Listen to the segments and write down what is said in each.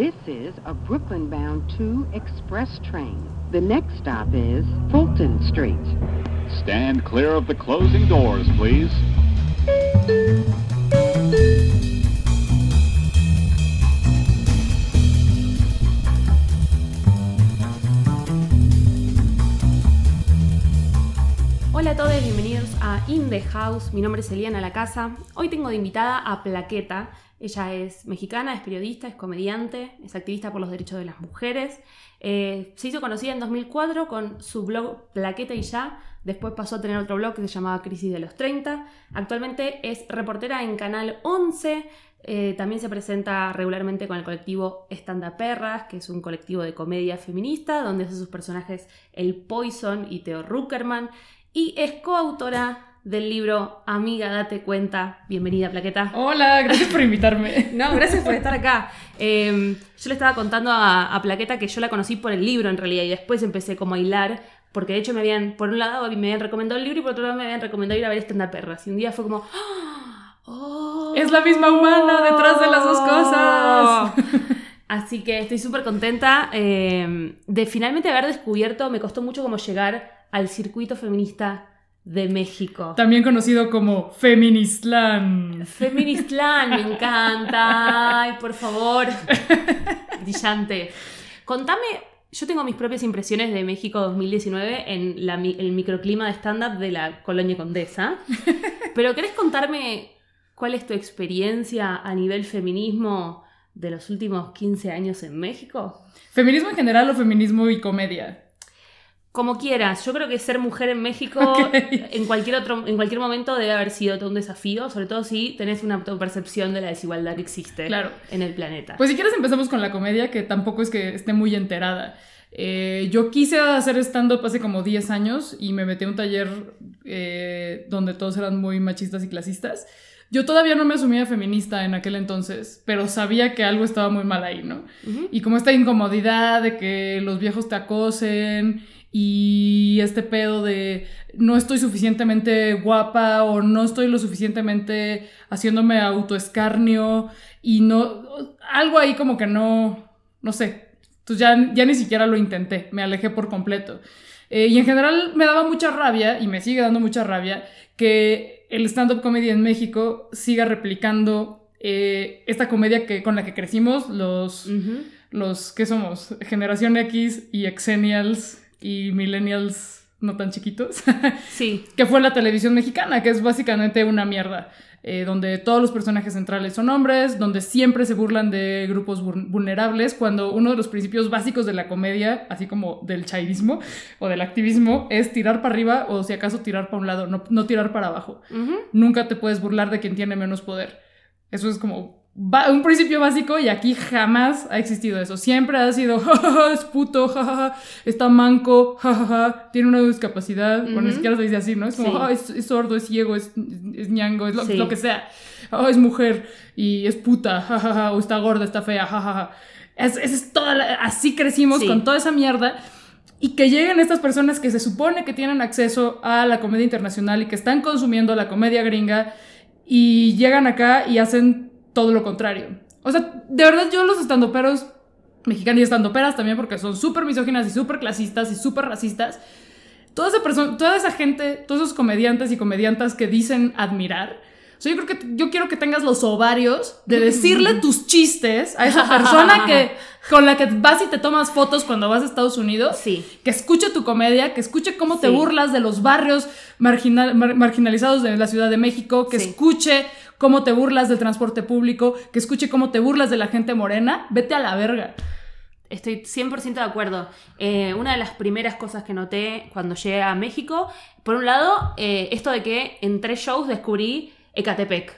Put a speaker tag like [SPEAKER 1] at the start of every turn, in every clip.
[SPEAKER 1] This is a Brooklyn bound 2 express train. The next stop is Fulton Street.
[SPEAKER 2] Stand clear of the closing doors, please.
[SPEAKER 3] Hola a todos, bienvenidos a In the House. Mi nombre es Eliana La Casa. Hoy tengo de invitada a Plaqueta. Ella es mexicana, es periodista, es comediante, es activista por los derechos de las mujeres. Eh, se hizo conocida en 2004 con su blog Plaqueta y Ya. Después pasó a tener otro blog que se llamaba Crisis de los 30. Actualmente es reportera en Canal 11. Eh, también se presenta regularmente con el colectivo Estanda Perras, que es un colectivo de comedia feminista, donde hace sus personajes El Poison y Theo Ruckerman. Y es coautora del libro Amiga, date cuenta. Bienvenida, Plaqueta.
[SPEAKER 4] Hola, gracias por invitarme.
[SPEAKER 3] No, gracias por estar acá. Eh, yo le estaba contando a, a, Plaqueta que yo la conocí por el libro en realidad y después empecé como a hilar, porque de hecho me habían, por un lado me habían recomendado el libro y por otro lado me habían recomendado ir a ver Estanda Perras. Y un día fue como... ¡Oh!
[SPEAKER 4] Es la misma humana detrás de las dos cosas.
[SPEAKER 3] Así que estoy súper contenta eh, de finalmente haber descubierto, me costó mucho como llegar al circuito feminista de México.
[SPEAKER 4] También conocido como Feministlan.
[SPEAKER 3] Feministlan, me encanta. Ay, por favor. Brillante. Contame, yo tengo mis propias impresiones de México 2019 en la, el microclima de stand-up de la colonia Condesa. Pero ¿querés contarme cuál es tu experiencia a nivel feminismo de los últimos 15 años en México?
[SPEAKER 4] ¿Feminismo en general o feminismo y comedia?
[SPEAKER 3] Como quieras, yo creo que ser mujer en México okay. en, cualquier otro, en cualquier momento debe haber sido todo un desafío, sobre todo si tenés una autopercepción de la desigualdad que existe
[SPEAKER 4] claro.
[SPEAKER 3] en el planeta.
[SPEAKER 4] Pues si quieres empezamos con la comedia, que tampoco es que esté muy enterada. Eh, yo quise hacer stand-up hace como 10 años y me metí a un taller eh, donde todos eran muy machistas y clasistas. Yo todavía no me asumía feminista en aquel entonces, pero sabía que algo estaba muy mal ahí, ¿no? Uh -huh. Y como esta incomodidad de que los viejos te acosen y este pedo de no estoy suficientemente guapa o no estoy lo suficientemente haciéndome autoescarnio y no algo ahí como que no no sé. Entonces ya, ya ni siquiera lo intenté me alejé por completo. Eh, y en general me daba mucha rabia y me sigue dando mucha rabia que el stand-up comedy en México siga replicando eh, esta comedia que, con la que crecimos los, uh -huh. los que somos generación X y Exennials y millennials no tan chiquitos.
[SPEAKER 3] sí.
[SPEAKER 4] Que fue la televisión mexicana, que es básicamente una mierda. Eh, donde todos los personajes centrales son hombres, donde siempre se burlan de grupos vulnerables, cuando uno de los principios básicos de la comedia, así como del chairismo o del activismo, es tirar para arriba o si acaso tirar para un lado, no, no tirar para abajo. Uh -huh. Nunca te puedes burlar de quien tiene menos poder. Eso es como un principio básico y aquí jamás ha existido eso. Siempre ha sido, jajaja, es puto, jajaja, está manco, jajaja, tiene una discapacidad. Uh -huh. Bueno, ni siquiera se dice así, ¿no? Es como, sí. oh, es, es, sordo, es ciego, es, es ñango, es lo, sí. lo, que sea. Oh, es mujer y es puta, jajaja, o está gorda, está fea, jajaja. Es, es toda la, así crecimos sí. con toda esa mierda. Y que lleguen estas personas que se supone que tienen acceso a la comedia internacional y que están consumiendo la comedia gringa y llegan acá y hacen todo lo contrario. O sea, de verdad yo los estandoperos mexicanos y estandoperas también porque son súper misóginas y súper clasistas y súper racistas. Toda esa, persona, toda esa gente, todos esos comediantes y comediantas que dicen admirar, o sea, yo creo que yo quiero que tengas los ovarios de decirle tus chistes a esa persona que con la que vas y te tomas fotos cuando vas a Estados Unidos.
[SPEAKER 3] Sí.
[SPEAKER 4] Que escuche tu comedia, que escuche cómo sí. te burlas de los barrios marginal, mar, marginalizados de la Ciudad de México, que sí. escuche cómo te burlas del transporte público, que escuche cómo te burlas de la gente morena. Vete a la verga.
[SPEAKER 3] Estoy 100% de acuerdo. Eh, una de las primeras cosas que noté cuando llegué a México, por un lado, eh, esto de que en tres shows descubrí Ecatepec.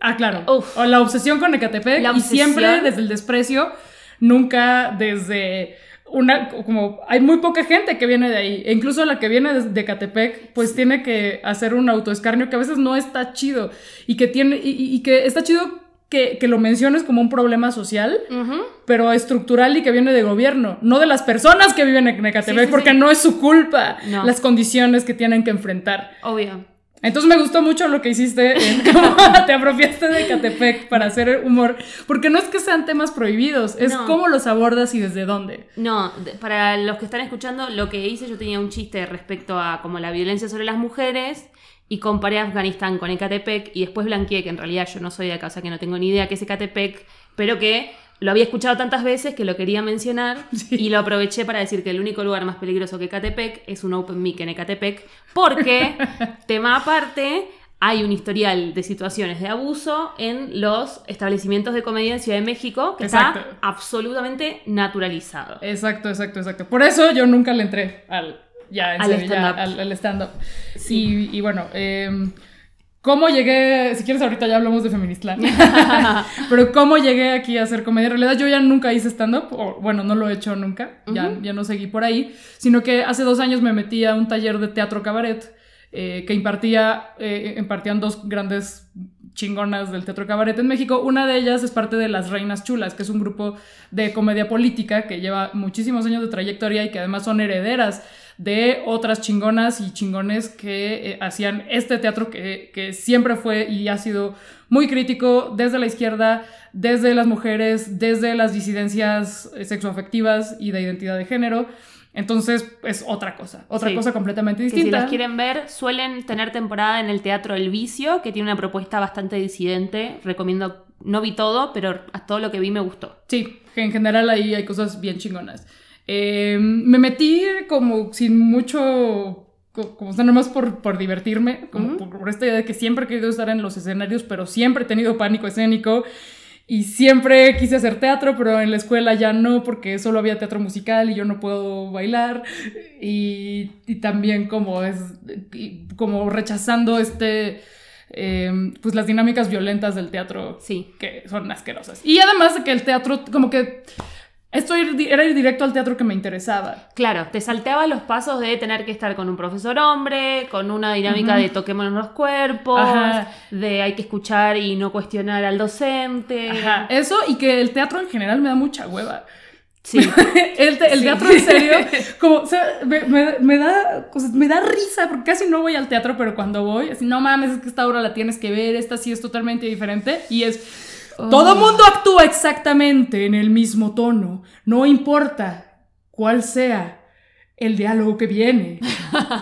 [SPEAKER 4] Ah, claro. Uf. La obsesión con Ecatepec y siempre desde el desprecio, nunca desde una como hay muy poca gente que viene de ahí, e incluso la que viene de, de Ecatepec, pues tiene que hacer un autoescarnio que a veces no está chido y que tiene y, y que está chido que, que, lo menciones como un problema social, uh -huh. pero estructural y que viene de gobierno, no de las personas que viven en sí, sí, porque no es su culpa no. las condiciones que tienen que enfrentar.
[SPEAKER 3] Obvio.
[SPEAKER 4] Entonces me gustó mucho lo que hiciste, en cómo te apropiaste de Catepec para hacer humor, porque no es que sean temas prohibidos, es
[SPEAKER 3] No.
[SPEAKER 4] cómo los abordas y desde dónde.
[SPEAKER 3] No, para los que están escuchando, lo que hice, yo tenía un chiste respecto a como la violencia sobre las mujeres y comparé Afganistán con Ecatepec y después blanqueé que en realidad yo no soy de acá, o sea que no tengo ni idea qué es Ecatepec, pero que lo había escuchado tantas veces que lo quería mencionar
[SPEAKER 4] Sí.
[SPEAKER 3] y lo aproveché para decir que el único lugar más peligroso que Ecatepec es un open mic en Ecatepec porque, tema aparte, hay un historial de situaciones de abuso en los establecimientos de comedia en Ciudad de México que
[SPEAKER 4] Exacto.
[SPEAKER 3] está absolutamente naturalizado.
[SPEAKER 4] Exacto, exacto, exacto. Por eso yo nunca le entré al, ya, en
[SPEAKER 3] Al stand-up.
[SPEAKER 4] al, al stand-up. Y, y bueno, em, ¿cómo llegué? Si quieres, ahorita ya hablamos de Feministland. Pero ¿cómo llegué aquí a hacer comedia? En realidad, yo ya nunca hice stand-up, o bueno, no lo he hecho nunca, ya, ya no seguí por ahí, sino que hace dos años me metí a un taller de teatro cabaret eh, que impartía, eh, impartían dos grandes chingonas del teatro cabaret en México. Una de ellas es parte de Las Reinas Chulas, que es un grupo de comedia política que lleva muchísimos años de trayectoria y que además son herederas de otras chingonas y chingones que eh, hacían este teatro que, que siempre fue y ha sido muy crítico desde la izquierda, desde las mujeres, desde las disidencias eh, sexoafectivas y de identidad de género. Entonces es otra cosa, otra
[SPEAKER 3] Sí.
[SPEAKER 4] cosa completamente
[SPEAKER 3] Que si
[SPEAKER 4] distinta.
[SPEAKER 3] las quieren ver, suelen tener temporada en el Teatro El Vicio, que tiene una propuesta bastante disidente. Recomiendo, no vi todo, pero a todo lo que vi me gustó.
[SPEAKER 4] Sí, que en general ahí hay cosas bien chingonas. Eh, me metí como sin mucho, co- como o sea, nomás por, por divertirme, como por, por esta idea de que siempre he querido estar en los escenarios, pero siempre he tenido pánico escénico. Y siempre quise hacer teatro, pero en la escuela ya no, porque solo había teatro musical y yo no puedo bailar. Y, y también como es, como rechazando este, eh, pues las dinámicas violentas del teatro
[SPEAKER 3] Sí.
[SPEAKER 4] que son asquerosas. Y además de que el teatro, como que esto era ir directo al teatro que me interesaba.
[SPEAKER 3] Claro, te salteaba los pasos de tener que estar con un profesor hombre, con una dinámica de toquémonos los cuerpos,
[SPEAKER 4] Ajá.
[SPEAKER 3] de hay que escuchar y no cuestionar al docente.
[SPEAKER 4] Ajá, eso y que el teatro en general me da mucha hueva.
[SPEAKER 3] Sí.
[SPEAKER 4] El, te- el
[SPEAKER 3] Sí.
[SPEAKER 4] teatro en serio, como, o sea, me, me- me da, o sea, me da risa porque casi no voy al teatro, pero cuando voy, así, no mames, es que esta obra la tienes que ver, esta sí es totalmente diferente y es, todo mundo actúa exactamente en el mismo tono, no importa cuál sea el diálogo que viene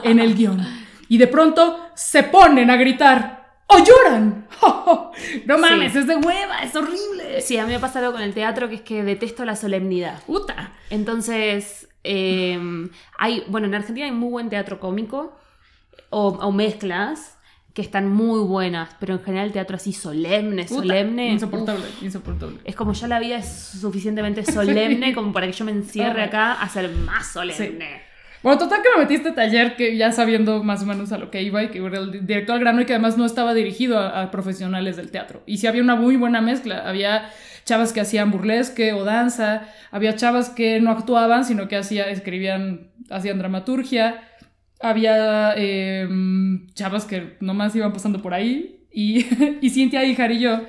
[SPEAKER 4] en el guion. Y de pronto se ponen a gritar o lloran. No mames,
[SPEAKER 3] Sí.
[SPEAKER 4] es de hueva, es horrible.
[SPEAKER 3] Sí, a mí me pasa algo con el teatro que es que detesto la solemnidad.
[SPEAKER 4] Puta.
[SPEAKER 3] Entonces, eh, hay, bueno, en Argentina hay muy buen teatro cómico o, o mezclas que están muy buenas, pero en general el teatro así solemne,
[SPEAKER 4] Puta,
[SPEAKER 3] solemne.
[SPEAKER 4] Insoportable,
[SPEAKER 3] uf,
[SPEAKER 4] insoportable.
[SPEAKER 3] es como ya la vida es suficientemente solemne como para que yo me encierre acá a ser más solemne.
[SPEAKER 4] Bueno, total que me a este taller que ya sabiendo más o menos a lo que iba y que era el directo al grano y que además no estaba dirigido a, a profesionales del teatro. Y sí había una muy buena mezcla. Había chavas que hacían burlesque o danza, había chavas que no actuaban, sino que hacía, escribían, hacían dramaturgia, había eh, chavas que nomás iban pasando por ahí y, y Cintia Ijar y yo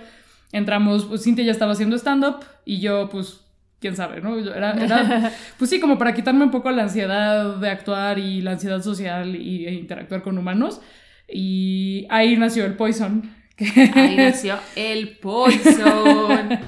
[SPEAKER 4] entramos, pues Cintia ya estaba haciendo stand-up y yo pues quién sabe, ¿no? Era, era, pues sí, como para quitarme un poco la ansiedad de actuar y la ansiedad social y, e interactuar con humanos. Y ahí nació el Poison, que,
[SPEAKER 3] Ahí nació el Poison.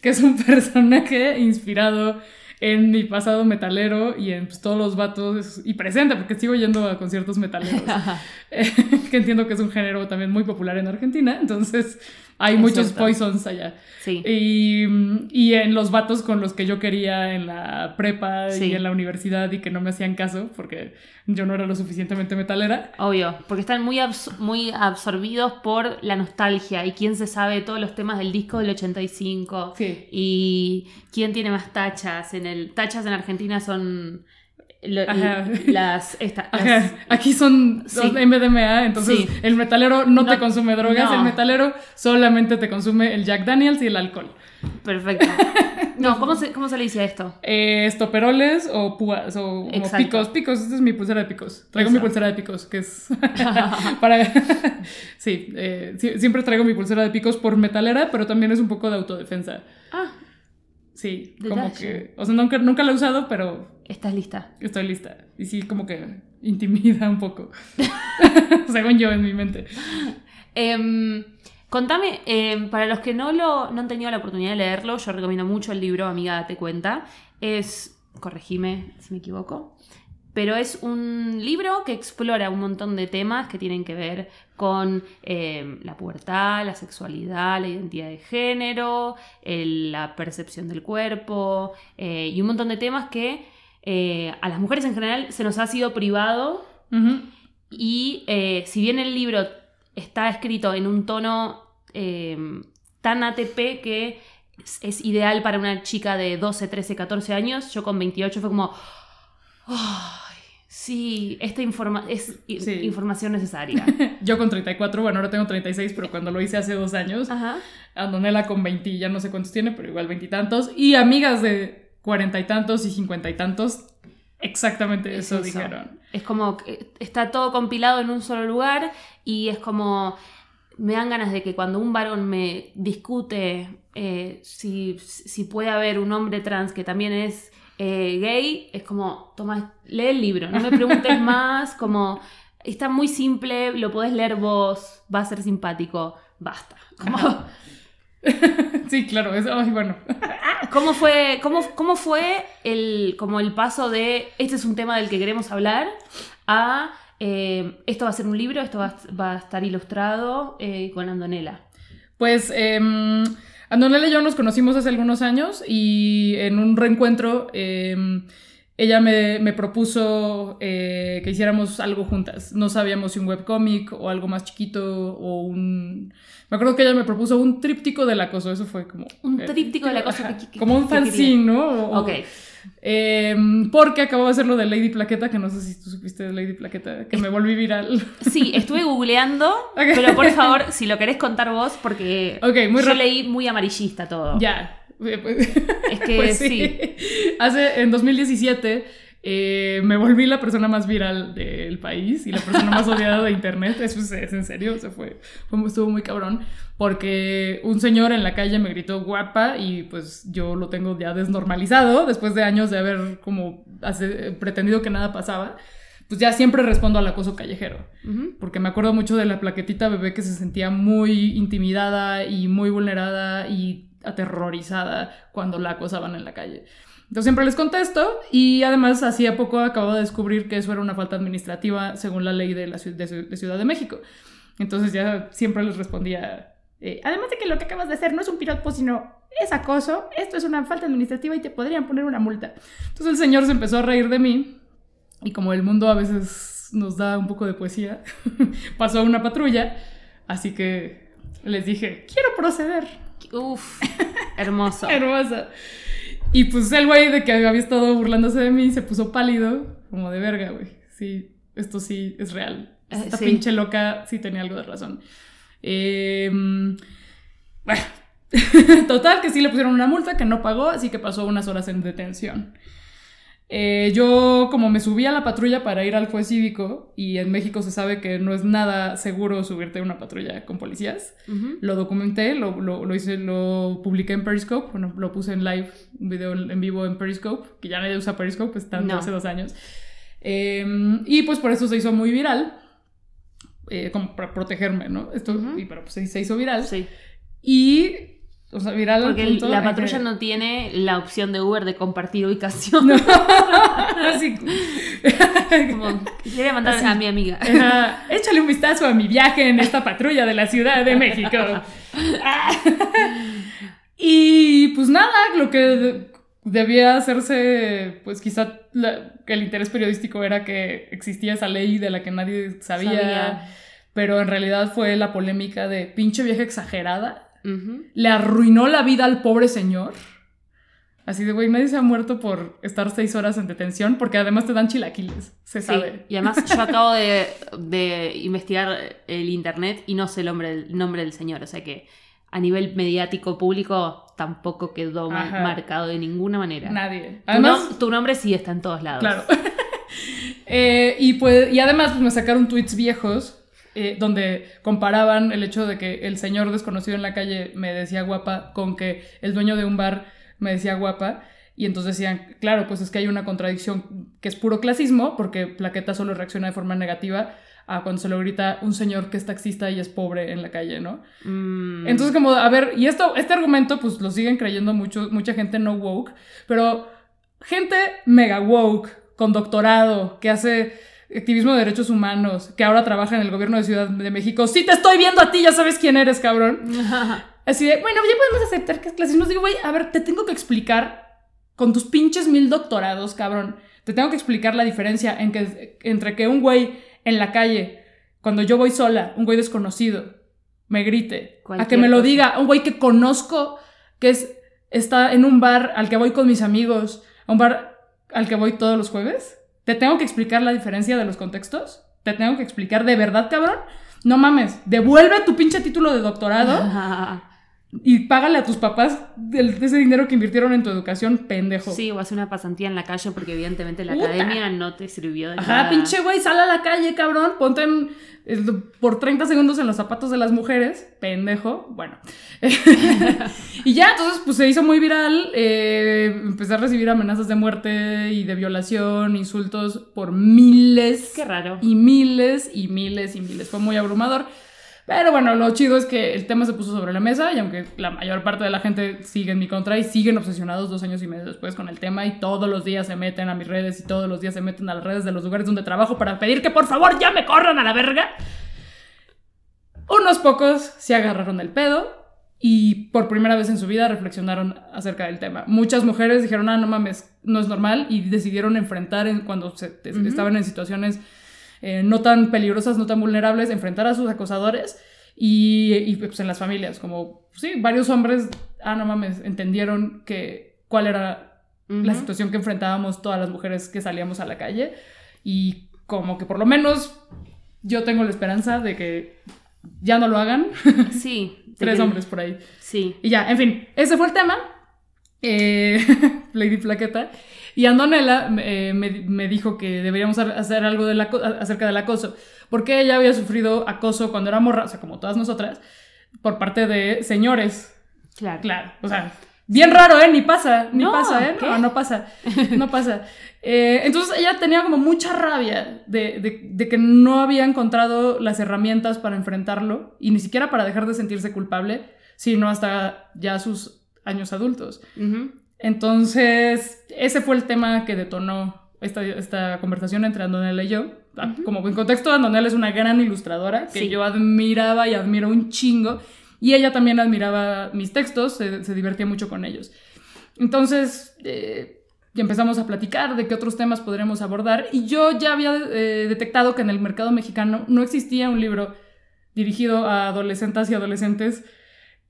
[SPEAKER 4] que es un personaje inspirado en mi pasado metalero y en pues, todos los vatos y presente, porque sigo yendo a conciertos metaleros, que entiendo que es un género también muy popular en Argentina, entonces hay
[SPEAKER 3] Es
[SPEAKER 4] muchos
[SPEAKER 3] cierto.
[SPEAKER 4] Poisons allá.
[SPEAKER 3] Sí.
[SPEAKER 4] Y, y en los vatos con los que yo quería en la prepa
[SPEAKER 3] Sí.
[SPEAKER 4] y en la universidad y que no me hacían caso porque yo no era lo suficientemente metalera.
[SPEAKER 3] Obvio, porque están muy, abs- muy absorbidos por la nostalgia y quién se sabe todos los temas del disco del 85
[SPEAKER 4] Sí.
[SPEAKER 3] y quién tiene más tachas en el tachas en Argentina son lo-
[SPEAKER 4] Ajá.
[SPEAKER 3] las, esta- las-
[SPEAKER 4] Aquí son
[SPEAKER 3] Sí.
[SPEAKER 4] dos MDMA, entonces
[SPEAKER 3] Sí.
[SPEAKER 4] el metalero no,
[SPEAKER 3] No-
[SPEAKER 4] te consume drogas,
[SPEAKER 3] no.
[SPEAKER 4] el metalero solamente te consume el Jack Daniels y el alcohol.
[SPEAKER 3] perfecto. No, ¿cómo se, cómo se le dice a esto?
[SPEAKER 4] Eh, estoperoles o púas o picos, picos, esta es mi pulsera de picos. Traigo mi pulsera de picos, que es para... sí, eh, siempre traigo mi pulsera de picos por metalera, pero también es un poco de autodefensa.
[SPEAKER 3] Ah,
[SPEAKER 4] Sí, como que, o sea, nunca, nunca la he usado, pero
[SPEAKER 3] ¿Estás lista?
[SPEAKER 4] estoy lista. Y sí, como que intimida un poco. Según yo en mi mente.
[SPEAKER 3] Em, contame, em, para los que no, lo, no han tenido la oportunidad de leerlo, yo recomiendo mucho el libro Amiga Date Cuenta. Es, corregime si me equivoco, pero es un libro que explora un montón de temas que tienen que ver con em, la pubertad, la sexualidad, la identidad de género, el- la percepción del cuerpo eh, y un montón de temas que eh, a las mujeres en general se nos ha sido privado y eh, si bien el libro está escrito en un tono eh, tan ATP que es, es ideal para una chica de 12, 13, 14 años, yo con 28 fue como, "Ay, sí, esta informa es
[SPEAKER 4] Sí.
[SPEAKER 3] información necesaria.
[SPEAKER 4] Yo con 34, bueno, ahora tengo 36, pero cuando lo hice hace dos años,
[SPEAKER 3] Ajá.
[SPEAKER 4] Andonela con 20, y ya no sé cuántos tiene, pero igual 20 y y amigas de 40 y tantos y 50 y tantos, exactamente
[SPEAKER 3] Es
[SPEAKER 4] eso,
[SPEAKER 3] eso.
[SPEAKER 4] dijeron.
[SPEAKER 3] Es como que está todo compilado en un solo lugar y es como me dan ganas de que cuando un varón me discute eh, si, si puede haber un hombre trans que también es eh, gay, es como, toma, lee el libro, no me preguntes más, como está muy simple, lo podés leer vos, va a ser simpático, basta. Como,
[SPEAKER 4] Sí, claro, eso, ay, bueno.
[SPEAKER 3] ¿Cómo fue, cómo, cómo fue el, como el paso de este es un tema del que queremos hablar a eh, esto va a ser un libro, esto va, a- va a estar ilustrado eh, con Andonela?
[SPEAKER 4] Pues eh, Andonela y yo nos conocimos hace algunos años y en un reencuentro eh, ella me, me propuso eh, que hiciéramos algo juntas. No sabíamos si un webcómic o algo más chiquito o un... Me acuerdo que ella me propuso un tríptico del acoso, eso fue como...
[SPEAKER 3] Un
[SPEAKER 4] eh,
[SPEAKER 3] tríptico del acoso,
[SPEAKER 4] ajá,
[SPEAKER 3] ¿qué- qué-
[SPEAKER 4] como un fanzine, ¿no? O-
[SPEAKER 3] Ok.
[SPEAKER 4] eh, porque acabo de hacerlo de Lady Plaqueta, que no sé si tú supiste de Lady Plaqueta, que me volví viral.
[SPEAKER 3] Sí, estuve googleando, pero por favor, si lo querés contar vos, porque
[SPEAKER 4] Ok, muy
[SPEAKER 3] yo leí muy amarillista todo.
[SPEAKER 4] Ya. Eh, pues-
[SPEAKER 3] Es que
[SPEAKER 4] Pues
[SPEAKER 3] sí.
[SPEAKER 4] Hace, en 2017 eh, me volví la persona más viral del país y la persona más odiada de internet. Eso es, es en serio, se fue, fue- estuvo muy cabrón. Porque un señor en la calle me gritó guapa y pues yo lo tengo ya desnormalizado después de años de haber como hace- pretendido que nada pasaba. Pues ya siempre respondo al acoso callejero
[SPEAKER 3] Ujú.
[SPEAKER 4] porque me acuerdo mucho de la plaquetita bebé que se sentía muy intimidada y muy vulnerada y aterrorizada cuando la acosaban en la calle. Entonces siempre les contesto y además hacía poco acabo de descubrir que eso era una falta administrativa según la ley de, la, de, de Ciudad de México. Entonces ya siempre les respondía, eh, además de que lo que acabas de hacer no es un piropo, sino es acoso, esto es una falta administrativa y te podrían poner una multa. Entonces el señor se empezó a reír de mí y como el mundo a veces nos da un poco de poesía, pasó una patrulla, así que les dije, quiero proceder.
[SPEAKER 3] Uf, hermoso.
[SPEAKER 4] Hermosa. Y pues el güey de que había estado burlándose de mí se puso pálido, como de verga, güey. Sí, esto sí es real.
[SPEAKER 3] Eh,
[SPEAKER 4] Esta
[SPEAKER 3] sí.
[SPEAKER 4] pinche loca sí tenía algo de razón. Eh, bueno, total, que sí le pusieron una multa que no pagó, así que pasó unas horas en detención. Eh, yo, como me subí a la patrulla para ir al juez cívico, y en México se sabe que no es nada seguro subirte a una patrulla con policías,
[SPEAKER 3] Ujú.
[SPEAKER 4] lo documenté, lo, lo, lo hice, lo publiqué en Periscope, bueno, lo puse en live, un video en vivo en Periscope, que ya nadie usa Periscope, está
[SPEAKER 3] No.
[SPEAKER 4] hace dos años. Eh, y pues por eso se hizo muy viral, eh, como para protegerme, ¿no? Esto,
[SPEAKER 3] Ujú.
[SPEAKER 4] y pero pues se hizo viral.
[SPEAKER 3] Sí.
[SPEAKER 4] Y, o sea, viral al
[SPEAKER 3] Porque el- la patrulla
[SPEAKER 4] que-
[SPEAKER 3] no tiene la opción de Uber de compartir ubicación.
[SPEAKER 4] No. Así.
[SPEAKER 3] Como, quería mandar
[SPEAKER 4] Así.
[SPEAKER 3] a mi amiga.
[SPEAKER 4] Ajá. Échale un vistazo a mi viaje en esta patrulla de la Ciudad de México. Y pues nada, lo que de- debía hacerse, pues quizá la- el interés periodístico era que existía esa ley de la que nadie sabía,
[SPEAKER 3] Sabía.
[SPEAKER 4] pero en realidad fue la polémica de pinche vieja exagerada. Le arruinó la vida al pobre señor. Así de, güey, nadie se ha muerto por estar seis horas en detención, porque además te dan chilaquiles, se
[SPEAKER 3] Sí,
[SPEAKER 4] sabe.
[SPEAKER 3] y además yo acabo de, de investigar el internet y no sé el nombre, el nombre del señor, o sea que a nivel mediático público tampoco quedó
[SPEAKER 4] Ajá.
[SPEAKER 3] marcado de ninguna manera.
[SPEAKER 4] Nadie.
[SPEAKER 3] Tu,
[SPEAKER 4] Además,
[SPEAKER 3] nom- tu nombre sí está en todos lados.
[SPEAKER 4] Claro. Eh, y, pues, y además pues, me sacaron tweets viejos eh, donde comparaban el hecho de que el señor desconocido en la calle me decía guapa con que el dueño de un bar me decía guapa. Y entonces decían, claro, pues es que hay una contradicción que es puro clasismo, porque Plaqueta solo reacciona de forma negativa a cuando se lo grita un señor que es taxista y es pobre en la calle, ¿no?
[SPEAKER 3] Mm.
[SPEAKER 4] Entonces, como, a ver, y esto, este argumento, pues lo siguen creyendo mucho, mucha gente no woke, pero gente mega woke, con doctorado, que hace activismo de derechos humanos, que ahora trabaja en el gobierno de Ciudad de México. Sí, te estoy viendo a ti, ya sabes quién eres, cabrón. Así de, bueno, ya podemos aceptar que es clasismo. Digo, güey, a ver, te tengo que explicar con tus pinches mil doctorados, cabrón. Te tengo que explicar la diferencia en que, entre que un güey en la calle, cuando yo voy sola, un güey desconocido, me grite, a que me lo
[SPEAKER 3] cosa.
[SPEAKER 4] diga, un güey que conozco, que es, está en un bar al que voy con mis amigos, a un bar al que voy todos los jueves. ¿Te tengo que explicar la diferencia de los contextos? ¿Te tengo que explicar de verdad, cabrón? No mames, devuelve tu pinche título de doctorado y págale a tus papás de ese dinero que invirtieron en tu educación, pendejo.
[SPEAKER 3] Sí, o hacer una pasantía en la calle porque evidentemente la
[SPEAKER 4] Puta.
[SPEAKER 3] academia no te sirvió de
[SPEAKER 4] Ajá,
[SPEAKER 3] nada.
[SPEAKER 4] pinche güey, sal a la calle, cabrón. Ponte en- el- por 30 segundos en los zapatos de las mujeres. Pendejo. Bueno. y ya, entonces, pues se hizo muy viral. eh, empecé a recibir amenazas de muerte y de violación, insultos por miles.
[SPEAKER 3] Qué raro.
[SPEAKER 4] Y miles y miles y miles. Fue muy abrumador. Pero bueno, lo chido es que el tema se puso sobre la mesa y aunque la mayor parte de la gente sigue en mi contra y siguen obsesionados dos años y medio después con el tema y todos los días se meten a mis redes y todos los días se meten a las redes de los lugares donde trabajo para pedir que por favor ya me corran a la verga. Unos pocos se agarraron el pedo y por primera vez en su vida reflexionaron acerca del tema. Muchas mujeres dijeron, ah, no mames, no es normal y decidieron enfrentar en- cuando se- estaban en situaciones eh, no tan peligrosas, no tan vulnerables, enfrentar a sus acosadores y, y, pues en las familias, como, sí, varios hombres, ah, no mames, entendieron que cuál era la situación que enfrentábamos todas las mujeres que salíamos a la calle y como que por lo menos yo tengo la esperanza de que ya no lo hagan,
[SPEAKER 3] Sí.
[SPEAKER 4] tres
[SPEAKER 3] que-
[SPEAKER 4] hombres por ahí.
[SPEAKER 3] Sí.
[SPEAKER 4] Y ya, en fin, ese fue el tema. Eh, Lady Plaqueta. Y Andonela eh, me, me dijo que deberíamos ha- hacer algo del aco- acerca del acoso. Porque ella había sufrido acoso cuando era morra, o sea, como todas nosotras, por parte de señores.
[SPEAKER 3] Claro.
[SPEAKER 4] Claro, o sea, bien raro, ¿eh? Ni pasa, ni
[SPEAKER 3] No,
[SPEAKER 4] pasa, ¿eh?
[SPEAKER 3] ¿qué?
[SPEAKER 4] No, no pasa, no pasa. Eh, entonces ella tenía como mucha rabia de, de- de que no había encontrado las herramientas para enfrentarlo y ni siquiera para dejar de sentirse culpable, sino hasta ya sus años adultos.
[SPEAKER 3] Ujú.
[SPEAKER 4] Entonces, ese fue el tema que detonó esta, esta conversación entre Andonela y yo. Ah, Como en contexto, Andonela es una gran ilustradora que
[SPEAKER 3] Sí.
[SPEAKER 4] yo admiraba y admiro un chingo. Y ella también admiraba mis textos, se, se divertía mucho con ellos. Entonces, eh, empezamos a platicar de qué otros temas podríamos abordar. Y yo ya había eh, detectado que en el mercado mexicano no existía un libro dirigido a adolescentes y adolescentes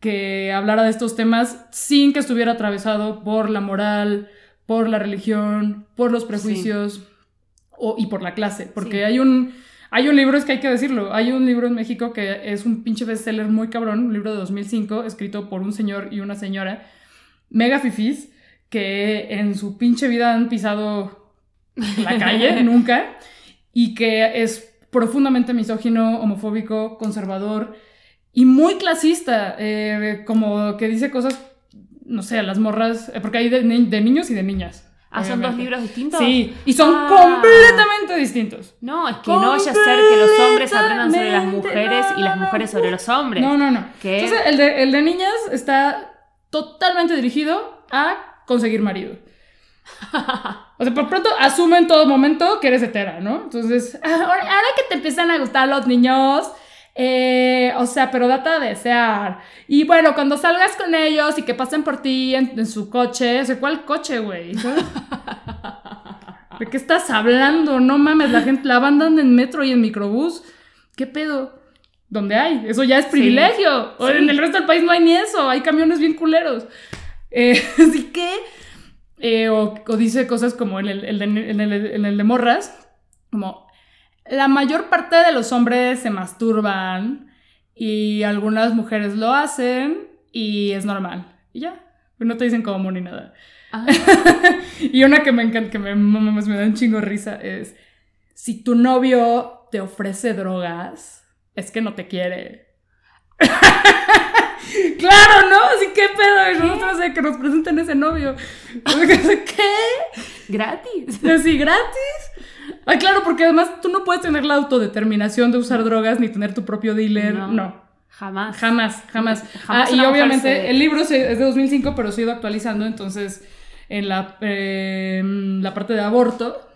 [SPEAKER 4] que hablara de estos temas sin que estuviera atravesado por la moral, por la religión, por los prejuicios o- y por la clase. Porque
[SPEAKER 3] Sí.
[SPEAKER 4] hay un... Hay un libro, es que hay que decirlo, hay un libro en México que es un pinche bestseller muy cabrón, un libro de 2005, escrito por un señor y una señora, mega fifís, que en su pinche vida han pisado la calle, nunca, y que es profundamente misógino, homofóbico, conservador y muy clasista, eh, como que dice cosas, no sé, a las morras, eh, porque hay de, de niños y de niñas.
[SPEAKER 3] Ah, ¿son dos libros distintos?
[SPEAKER 4] Sí, y son
[SPEAKER 3] Ah.
[SPEAKER 4] completamente distintos.
[SPEAKER 3] No, es que no vaya a ser que los hombres aprendan sobre las mujeres y las mujeres sobre los hombres.
[SPEAKER 4] No, no, no.
[SPEAKER 3] ¿Qué?
[SPEAKER 4] Entonces, el de, el de niñas está totalmente dirigido a conseguir marido. O sea, por pronto asume en todo momento que eres hetera, ¿no? Entonces, ah, ahora, ahora que te empiezan a gustar los niños, eh, o sea, pero date a desear. Y bueno, cuando salgas con ellos y que pasen por ti en, en su coche, o sea, ¿cuál coche, güey? ¿De qué estás hablando? No mames, la gente, la banda anda en metro y en microbús. ¿Qué pedo? ¿Dónde hay? Eso ya es privilegio. O
[SPEAKER 3] Sí.
[SPEAKER 4] En el resto del país no hay ni eso. Hay camiones bien culeros. Eh, así que. eh, o, o dice cosas como en el, el de, en el- en el de morras. Como. La mayor parte de los hombres se masturban. Y algunas mujeres lo hacen. Y es normal. Y ya. No te dicen cómo ni nada.
[SPEAKER 3] Ah,
[SPEAKER 4] Y una que me encanta, que me, me, me da un chingo risa es, si tu novio te ofrece drogas, es que no te quiere. Claro, ¿no? Así, ¿qué pedo? Nosotros de que nos presenten ese novio. ¿Qué?
[SPEAKER 3] ¿Gratis?
[SPEAKER 4] Así, gratis. Ay, claro, porque además tú no puedes tener la autodeterminación de usar drogas ni tener tu propio dealer.
[SPEAKER 3] No.
[SPEAKER 4] No.
[SPEAKER 3] Jamás.
[SPEAKER 4] Jamás, jamás.
[SPEAKER 3] Jamás
[SPEAKER 4] Ah, y obviamente el libro es de 2005, pero se ha ido actualizando, entonces en la, eh, la parte de aborto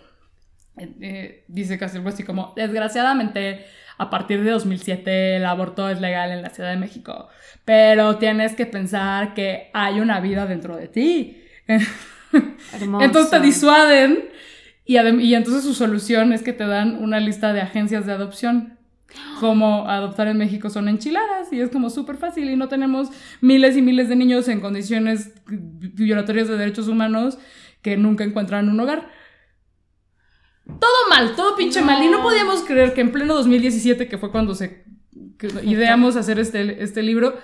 [SPEAKER 4] eh, eh, dice casi algo así como, desgraciadamente, a partir de 2007 el aborto es legal en la Ciudad de México, pero tienes que pensar que hay una vida dentro de ti.
[SPEAKER 3] Hermoso.
[SPEAKER 4] Entonces te disuaden y, y entonces su solución es que te dan una lista de agencias de adopción. Como adoptar en México son enchiladas y es como súper fácil y no tenemos miles y miles de niños en condiciones violatorias de derechos humanos que nunca encuentran un hogar. Todo mal, todo pinche mal. Y no podíamos creer que en pleno 2017, que fue cuando se ideamos hacer este, este libro,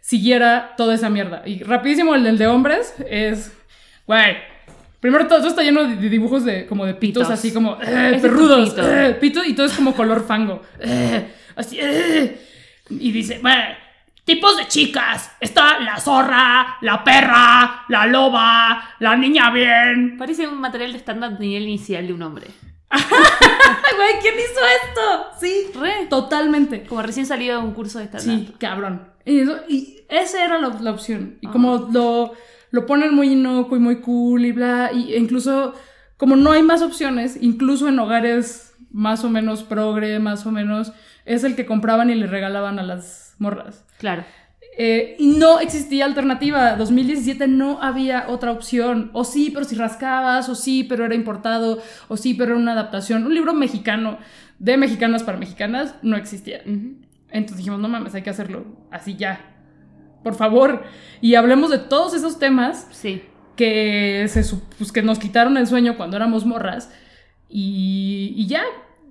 [SPEAKER 4] siguiera toda esa mierda. Y rapidísimo, el del de hombres es, güey, primero todo, todo está lleno de dibujos de como de pitos,
[SPEAKER 3] Pitos.
[SPEAKER 4] así como eh, perrudos,
[SPEAKER 3] pito.
[SPEAKER 4] eh, pito, y todo es como color fango. eh, así, eh. y dice, bueno, tipos de chicas. Está la zorra, la perra, la loba, la niña bien.
[SPEAKER 3] Parece un material de stand-up nivel inicial de un hombre.
[SPEAKER 4] Güey, ¿quién hizo esto? Sí,
[SPEAKER 3] Re.
[SPEAKER 4] totalmente.
[SPEAKER 3] Como recién salido de un curso de stand-up.
[SPEAKER 4] Sí, cabrón. Y, eso- y esa era la, la opción. Y como lo, lo ponen muy inocuo y muy cool y bla, y e incluso como no hay más opciones, incluso en hogares más o menos progre, más o menos, es el que compraban y le regalaban a las morras.
[SPEAKER 3] Claro.
[SPEAKER 4] Eh, y no existía alternativa. 2017 no había otra opción. O sí, pero si rascabas, o sí, pero era importado, o sí, pero era una adaptación. Un libro mexicano de mexicanas para mexicanas no existía. Entonces dijimos, no mames, hay que hacerlo así ya. Por favor. Y hablemos de todos esos temas
[SPEAKER 3] Sí.
[SPEAKER 4] que, se, pues, que nos quitaron el sueño cuando éramos morras. Y, y ya.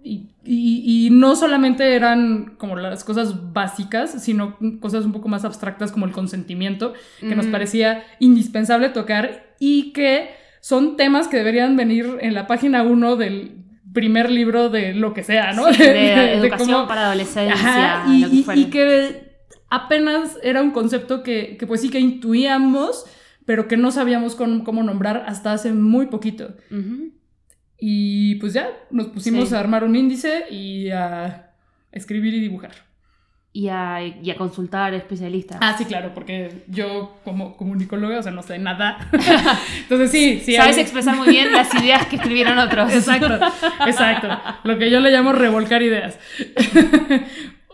[SPEAKER 4] Y, y- y no solamente eran como las cosas básicas, sino cosas un poco más abstractas como el consentimiento, que nos parecía indispensable tocar y que son temas que deberían venir en la página 1 del primer libro de lo que sea, ¿no?
[SPEAKER 3] Sí, de,
[SPEAKER 4] De
[SPEAKER 3] educación
[SPEAKER 4] cómo-
[SPEAKER 3] para adolescencia.
[SPEAKER 4] Ajá, y,
[SPEAKER 3] lo que
[SPEAKER 4] y-
[SPEAKER 3] fuera.
[SPEAKER 4] y que apenas era un concepto que, que pues sí que intuíamos, pero que no sabíamos con- cómo nombrar hasta hace muy poquito. Y pues ya, nos pusimos
[SPEAKER 3] Sí.
[SPEAKER 4] a armar un índice y a escribir y dibujar.
[SPEAKER 3] Y, a, y a consultar especialistas.
[SPEAKER 4] Ah, sí, claro, porque yo como comunicóloga, o sea, no sé nada. Entonces sí, sí.
[SPEAKER 3] Sabes
[SPEAKER 4] hay-
[SPEAKER 3] expresar muy bien las ideas que escribieron otros.
[SPEAKER 4] Exacto, exacto. Lo que yo le llamo revolcar ideas.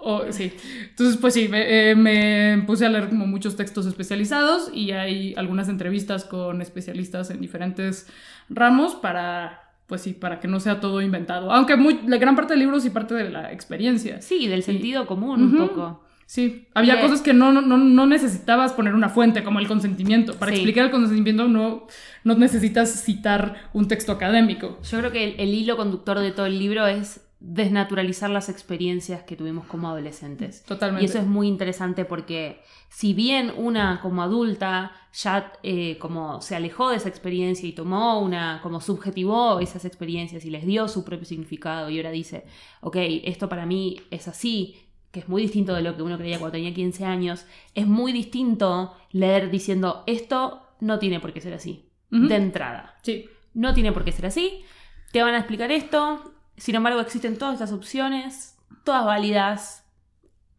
[SPEAKER 4] O- sí. Entonces, pues sí, me, eh, me puse a leer como muchos textos especializados y hay algunas entrevistas con especialistas en diferentes ramos para, pues sí, para que no sea todo inventado. Aunque muy, la gran parte del libro sí parte de la experiencia.
[SPEAKER 3] Sí, del sentido común un poco.
[SPEAKER 4] Sí, había
[SPEAKER 3] eh,
[SPEAKER 4] cosas que no, no, no necesitabas poner una fuente, como el consentimiento. Para
[SPEAKER 3] Sí.
[SPEAKER 4] explicar el consentimiento no, no necesitas citar un texto académico.
[SPEAKER 3] Yo creo que el, el hilo conductor de todo el libro es desnaturalizar las experiencias que tuvimos como adolescentes.
[SPEAKER 4] Totalmente.
[SPEAKER 3] Y eso es muy interesante porque si bien una como adulta ya eh, como se alejó de esa experiencia y tomó una, como subjetivó esas experiencias y les dio su propio significado y ahora dice, ok, esto para mí es así, que es muy distinto de lo que uno creía cuando tenía 15 años, es muy distinto leer diciendo, esto no tiene por qué ser así, de entrada.
[SPEAKER 4] Sí.
[SPEAKER 3] No tiene por qué ser así. Te van a explicar esto. Sin embargo, existen todas estas opciones, todas válidas.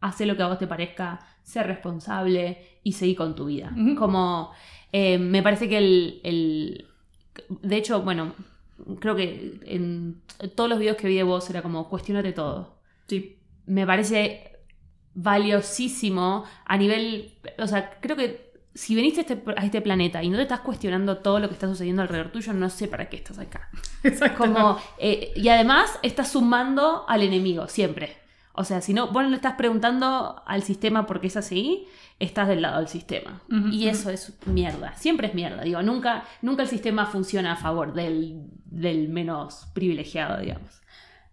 [SPEAKER 3] Hace lo que a vos te parezca, ser responsable y seguir con tu vida. Como eh, me parece que el, el- De hecho, bueno, creo que en todos los videos que vi de vos era como cuestionate todo.
[SPEAKER 4] Sí.
[SPEAKER 3] Me parece valiosísimo a nivel. O sea, creo que si viniste a este, a este planeta y no te estás cuestionando todo lo que está sucediendo alrededor tuyo, no sé para qué estás acá.
[SPEAKER 4] Exacto.
[SPEAKER 3] Como, eh, y además estás sumando al enemigo, siempre. O sea, si no, vos no le estás preguntando al sistema por qué es así, estás del lado del sistema. Y eso es mierda, siempre es mierda. Digo, nunca, nunca el sistema funciona a favor del, del menos privilegiado, digamos.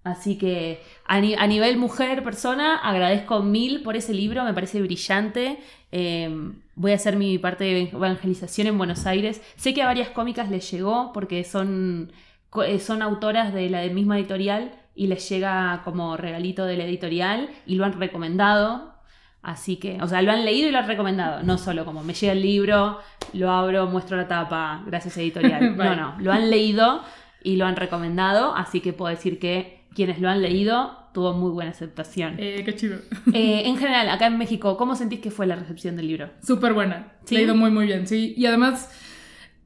[SPEAKER 3] Así que a, ni- a nivel mujer, persona, agradezco mil por ese libro, me parece brillante. Eh, voy a hacer mi parte de evangelización en Buenos Aires. Sé que a varias cómicas les llegó porque son, eh, son autoras de la misma editorial y les llega como regalito de la editorial y lo han recomendado. Así que, o sea, lo han leído y lo han recomendado. No solo como me llega el libro, lo abro, muestro la tapa, gracias editorial. No, no, lo han leído y lo han recomendado. Así que puedo decir que quienes lo han leído tuvo muy buena aceptación.
[SPEAKER 4] Eh, qué chido.
[SPEAKER 3] Eh, en general, acá en México, ¿cómo sentís que fue la recepción del libro?
[SPEAKER 4] Súper buena.
[SPEAKER 3] ¿Sí?
[SPEAKER 4] Leído muy, muy bien, sí. Y además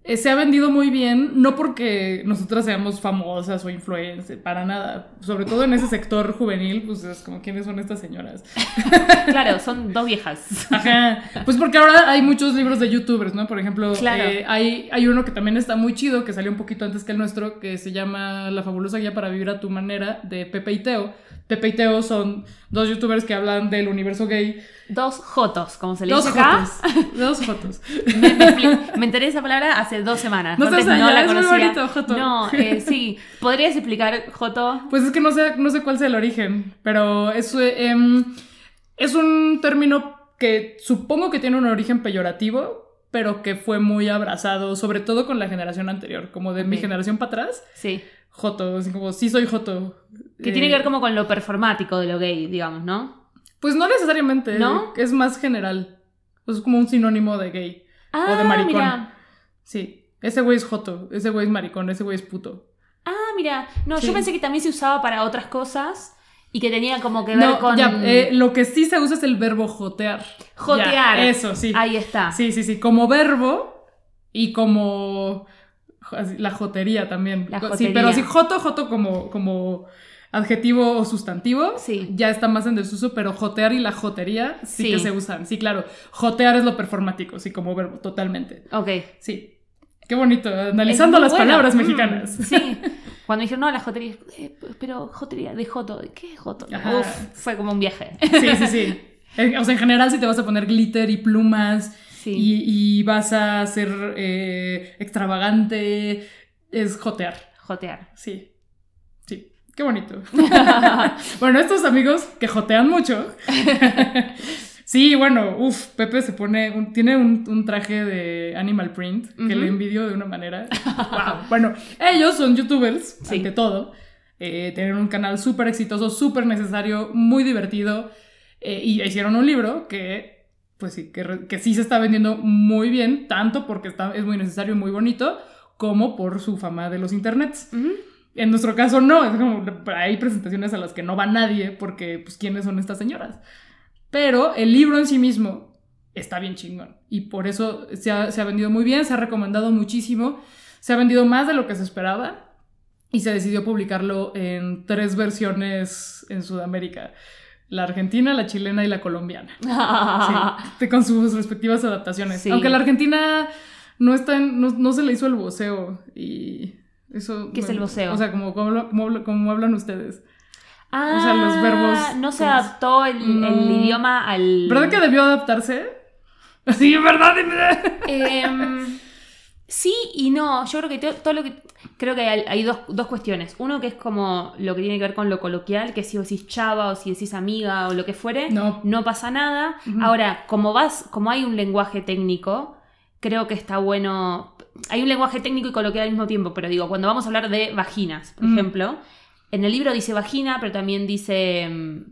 [SPEAKER 4] eh, se ha vendido muy bien, no porque nosotras seamos famosas o influencers, para nada. Sobre todo en ese sector juvenil, pues es como, ¿quiénes son estas señoras?
[SPEAKER 3] Claro, son dos viejas.
[SPEAKER 4] Ajá. Pues porque ahora hay muchos libros de youtubers, ¿no? Por ejemplo,
[SPEAKER 3] Claro.
[SPEAKER 4] eh, hay, hay uno que también está muy chido, que salió un poquito antes que el nuestro, que se llama La fabulosa guía para vivir a tu manera, de Pepe y Teo. Pepe y Teo son dos youtubers que hablan del universo gay.
[SPEAKER 3] Dos jotos, como se le
[SPEAKER 4] Dos
[SPEAKER 3] dice acá.
[SPEAKER 4] jotos. Dos jotos.
[SPEAKER 3] Me, me me enteré de esa palabra hace dos semanas. Antes
[SPEAKER 4] seas allá,
[SPEAKER 3] la
[SPEAKER 4] es muy
[SPEAKER 3] conocía.
[SPEAKER 4] bonito, joto.
[SPEAKER 3] No, eh, sí. ¿Podrías explicar, Joto?
[SPEAKER 4] Pues es que no sé, no sé cuál sea el origen, pero es, eh, em, es un término que supongo que tiene un origen peyorativo, pero que fue muy abrazado, sobre todo con la generación anterior, como de mi generación para atrás.
[SPEAKER 3] Sí.
[SPEAKER 4] Joto, así como, sí soy Joto.
[SPEAKER 3] Que
[SPEAKER 4] Eh,
[SPEAKER 3] tiene que ver como con lo performático de lo gay, digamos, ¿no?
[SPEAKER 4] Pues no necesariamente,
[SPEAKER 3] ¿No?
[SPEAKER 4] es más general. Es como un sinónimo de gay.
[SPEAKER 3] Ah,
[SPEAKER 4] O de maricón.
[SPEAKER 3] mira.
[SPEAKER 4] Sí, ese güey es Joto, ese güey es maricón, ese güey es puto.
[SPEAKER 3] Ah, mira. No,
[SPEAKER 4] Sí.
[SPEAKER 3] yo pensé que también se usaba para otras cosas y que tenía como que ver
[SPEAKER 4] No,
[SPEAKER 3] con...
[SPEAKER 4] ya, eh, lo que sí se usa es el verbo jotear.
[SPEAKER 3] Jotear.
[SPEAKER 4] Ya, eso, sí.
[SPEAKER 3] Ahí está.
[SPEAKER 4] Sí, sí, sí, como verbo y como así, la jotería también.
[SPEAKER 3] La
[SPEAKER 4] Sí,
[SPEAKER 3] jotería.
[SPEAKER 4] pero sí, joto, joto como, como adjetivo o sustantivo.
[SPEAKER 3] Sí.
[SPEAKER 4] Ya está más en desuso, pero jotear y la jotería sí,
[SPEAKER 3] Sí.
[SPEAKER 4] que se usan. Sí, claro. Jotear es lo performático, sí, como verbo, totalmente.
[SPEAKER 3] Ok.
[SPEAKER 4] Sí. Qué bonito, analizando las palabras
[SPEAKER 3] Mm,
[SPEAKER 4] mexicanas.
[SPEAKER 3] Sí. Cuando dijeron, no, la jotería, eh, pero jotería de Joto, ¿qué es Joto?
[SPEAKER 4] Ajá.
[SPEAKER 3] Uf, fue como un viaje.
[SPEAKER 4] Sí, sí, sí. O sea, en general, si te vas a poner glitter y plumas
[SPEAKER 3] Sí.
[SPEAKER 4] y, y vas a ser eh, extravagante, es jotear.
[SPEAKER 3] Jotear.
[SPEAKER 4] Sí. Qué bonito. bueno, estos amigos que jotean mucho. sí, bueno, uff, Pepe se pone, un- tiene un, un traje de animal print que
[SPEAKER 3] Ujú.
[SPEAKER 4] le envidio de una manera. wow. Bueno, ellos son youtubers,
[SPEAKER 3] Sí.
[SPEAKER 4] ante todo. Eh, tienen un canal súper exitoso, súper necesario, muy divertido. eh, y hicieron un libro que, pues sí, que, que sí se está vendiendo muy bien, tanto porque está, es muy necesario y muy bonito, como por su fama de los internets.
[SPEAKER 3] Ujú.
[SPEAKER 4] En nuestro caso no, es como hay presentaciones a las que no va nadie porque pues quiénes son estas señoras. Pero el libro en sí mismo está bien chingón y por eso se ha, se ha vendido muy bien, se ha recomendado muchísimo, se ha vendido más de lo que se esperaba y se decidió publicarlo en tres versiones en Sudamérica. La argentina, la chilena y la colombiana. Sí, con sus respectivas adaptaciones.
[SPEAKER 3] Sí.
[SPEAKER 4] Aunque la argentina no está en- no, no se le hizo el voceo y eso...
[SPEAKER 3] ¿Qué es el voceo?
[SPEAKER 4] O sea, como, como, como como hablan ustedes.
[SPEAKER 3] Ah,
[SPEAKER 4] O sea, los verbos-
[SPEAKER 3] No se adaptó el,
[SPEAKER 4] No.
[SPEAKER 3] el idioma al.
[SPEAKER 4] ¿Verdad que debió adaptarse? Sí, ¿verdad?
[SPEAKER 3] Em, sí y no. Yo creo que to- todo lo que. Creo que hay, hay dos, dos cuestiones. Uno que es como lo que tiene que ver con lo coloquial, que si decís chava o si decís amiga o lo que fuere,
[SPEAKER 4] No.
[SPEAKER 3] pasa nada.
[SPEAKER 4] Ujú.
[SPEAKER 3] Ahora, como vas, como hay un lenguaje técnico, creo que está bueno. Hay un lenguaje técnico y coloquial al mismo tiempo, pero digo, cuando vamos a hablar de vaginas, por
[SPEAKER 4] Mm.
[SPEAKER 3] ejemplo, en el libro dice vagina, pero también dice. em,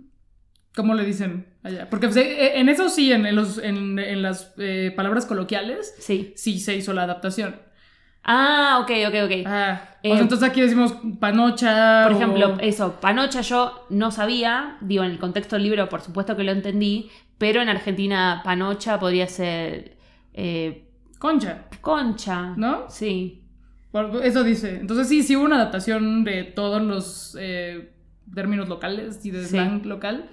[SPEAKER 4] ¿Cómo le dicen allá? Porque pues, eh, en eso sí, en, en los, en, en las eh, palabras coloquiales,
[SPEAKER 3] Sí.
[SPEAKER 4] sí se hizo la adaptación.
[SPEAKER 3] Ah, ok, ok, ok.
[SPEAKER 4] Ah,
[SPEAKER 3] Eh,
[SPEAKER 4] o sea, entonces aquí decimos panocha.
[SPEAKER 3] Por
[SPEAKER 4] o-
[SPEAKER 3] ejemplo, eso, panocha yo no sabía, digo, en el contexto del libro por supuesto que lo entendí, pero en Argentina panocha podría ser eh,
[SPEAKER 4] Concha,
[SPEAKER 3] concha,
[SPEAKER 4] ¿no?
[SPEAKER 3] Sí.
[SPEAKER 4] Eso dice. Entonces sí, sí hubo una adaptación de todos los eh, términos locales y de
[SPEAKER 3] Sí.
[SPEAKER 4] slang local.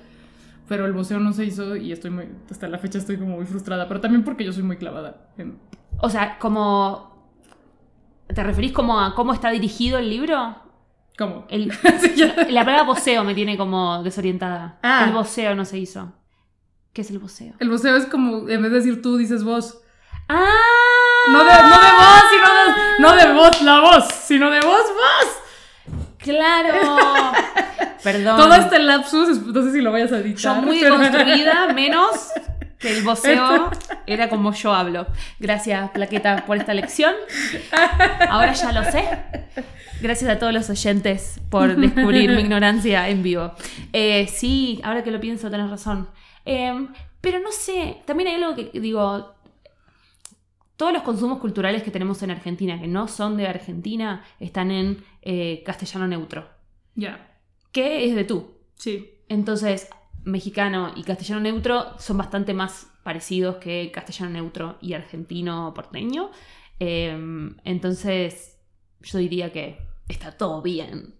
[SPEAKER 4] Pero el voceo no se hizo y estoy muy, hasta la fecha estoy como muy frustrada. Pero también porque yo soy muy clavada. en-
[SPEAKER 3] O sea, como... ¿Te referís como a cómo está dirigido el libro?
[SPEAKER 4] ¿Cómo?
[SPEAKER 3] El- la palabra voceo me tiene como desorientada.
[SPEAKER 4] Ah.
[SPEAKER 3] El voceo no se hizo. ¿Qué es el voceo?
[SPEAKER 4] El voceo es como, en vez de decir tú, dices vos.
[SPEAKER 3] ¡Ah!
[SPEAKER 4] No de, no de voz, sino de, no de voz, la voz, sino de voz, voz.
[SPEAKER 3] ¡Claro! Perdón.
[SPEAKER 4] Todo este lapsus, no sé si lo vayas a editar.
[SPEAKER 3] Yo muy
[SPEAKER 4] pero-
[SPEAKER 3] deconstruida, menos que el voceo era como yo hablo. Gracias, Plaqueta, por esta lección. Ahora ya lo sé. Gracias a todos los oyentes por descubrir mi ignorancia en vivo. Eh, sí, ahora que lo pienso, tenés razón. Eh, Pero no sé, también hay algo que digo, todos los consumos culturales que tenemos en Argentina, que no son de Argentina, están en eh, castellano neutro.
[SPEAKER 4] Ya.
[SPEAKER 3] ¿Qué es de tú?
[SPEAKER 4] Sí.
[SPEAKER 3] Entonces, mexicano y castellano neutro son bastante más parecidos que castellano neutro y argentino porteño. Eh, entonces, yo diría que está todo bien.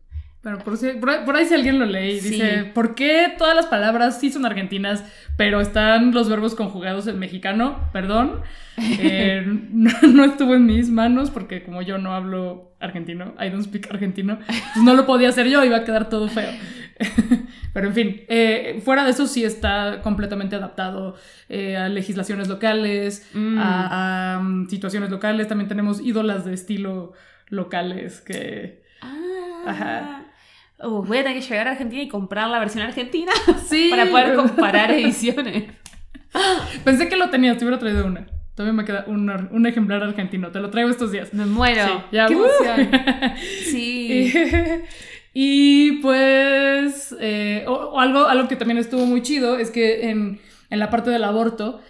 [SPEAKER 4] Pero por, si- por ahí, por ahí si alguien lo lee y
[SPEAKER 3] Sí.
[SPEAKER 4] dice, ¿por qué todas las palabras sí son argentinas, pero están los verbos conjugados en mexicano? Perdón, eh, no, no estuvo en mis manos porque como yo no hablo argentino, I don't speak argentino, pues no lo podía hacer yo, iba a quedar todo feo. Pero en fin, eh, fuera de eso sí está completamente adaptado eh, a legislaciones locales,
[SPEAKER 3] Mm.
[SPEAKER 4] a, a, um, situaciones locales. También tenemos ídolas de estilo locales que...
[SPEAKER 3] Ah.
[SPEAKER 4] Ajá.
[SPEAKER 3] Uh, voy a tener que llegar a Argentina y comprar la versión argentina
[SPEAKER 4] Sí.
[SPEAKER 3] para poder comparar ediciones.
[SPEAKER 4] Pensé que lo tenías, te hubiera traído una. Todavía me queda un, un ejemplar argentino. Te lo traigo estos días.
[SPEAKER 3] Me muero.
[SPEAKER 4] Sí, ya,
[SPEAKER 3] Qué
[SPEAKER 4] ¡uh!
[SPEAKER 3] emoción. Sí.
[SPEAKER 4] y pues eh, o, o algo, algo que también estuvo muy chido es que en, en la parte del aborto,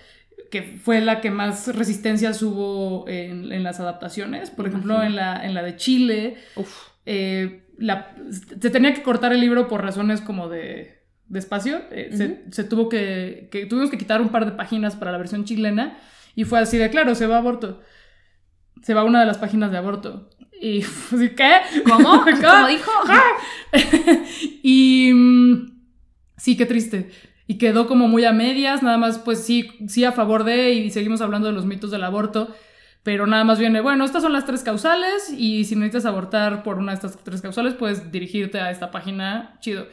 [SPEAKER 4] que fue la que más resistencias hubo en, en las adaptaciones, por ejemplo en la, en la de Chile,
[SPEAKER 3] Uf.
[SPEAKER 4] Eh, la- se tenía que cortar el libro por razones como de, de espacio. eh, se, se tuvo que, que- Tuvimos que quitar un par de páginas para la versión chilena y fue así de claro, se va a aborto. Se va una de las páginas de aborto. Y así, ¿qué?
[SPEAKER 3] ¿Cómo? ¿Cómo dijo?
[SPEAKER 4] y mm, sí, qué triste. Y quedó como muy a medias, nada más pues sí, sí a favor de y seguimos hablando de los mitos del aborto, pero nada más viene, bueno, estas son las tres causales y si necesitas abortar por una de estas tres causales, puedes dirigirte a esta página, chido.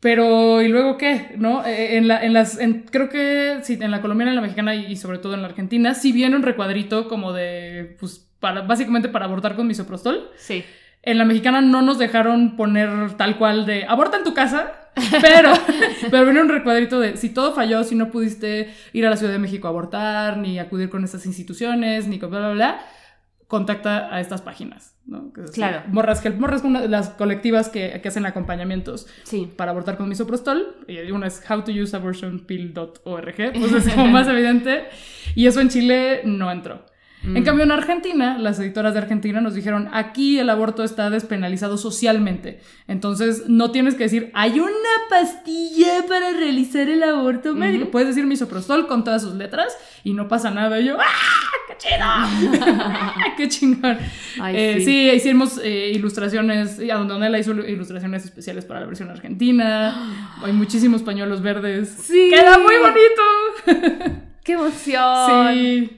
[SPEAKER 4] Pero, ¿y luego qué? ¿No? Eh, En la, en las, creo que en la colombiana, en la mexicana y sobre todo en la argentina, sí viene un recuadrito como de, pues, para, básicamente para abortar con misoprostol.
[SPEAKER 3] Sí.
[SPEAKER 4] En la mexicana no nos dejaron poner tal cual de aborta en tu casa, pero, pero viene un recuadrito de si todo falló, si no pudiste ir a la Ciudad de México a abortar, ni acudir con estas instituciones, ni con bla, bla, bla, contacta a estas páginas, ¿no? Que es así,
[SPEAKER 3] Claro.
[SPEAKER 4] Morras Help. Morras una de las colectivas que, que hacen acompañamientos
[SPEAKER 3] Sí.
[SPEAKER 4] para abortar con misoprostol. Y una es howtouseabortionpill.org, pues es como más evidente. Y eso en Chile no entró. En
[SPEAKER 3] Mm.
[SPEAKER 4] cambio, en Argentina, las editoras de Argentina nos dijeron, aquí el aborto está despenalizado socialmente. Entonces, no tienes que decir, hay una pastilla para realizar el aborto médico.
[SPEAKER 3] Ujú.
[SPEAKER 4] Puedes decir misoprostol con todas sus letras y no pasa nada. Y yo, ¡ah, qué chido! ¡Qué chingón!
[SPEAKER 3] Ay,
[SPEAKER 4] Eh,
[SPEAKER 3] sí.
[SPEAKER 4] sí. hicimos eh, ilustraciones, y a donde Donela hizo ilustraciones especiales para la versión argentina. Hay muchísimos pañuelos verdes.
[SPEAKER 3] Sí.
[SPEAKER 4] ¡Queda muy bonito!
[SPEAKER 3] ¡Qué emoción!
[SPEAKER 4] Sí.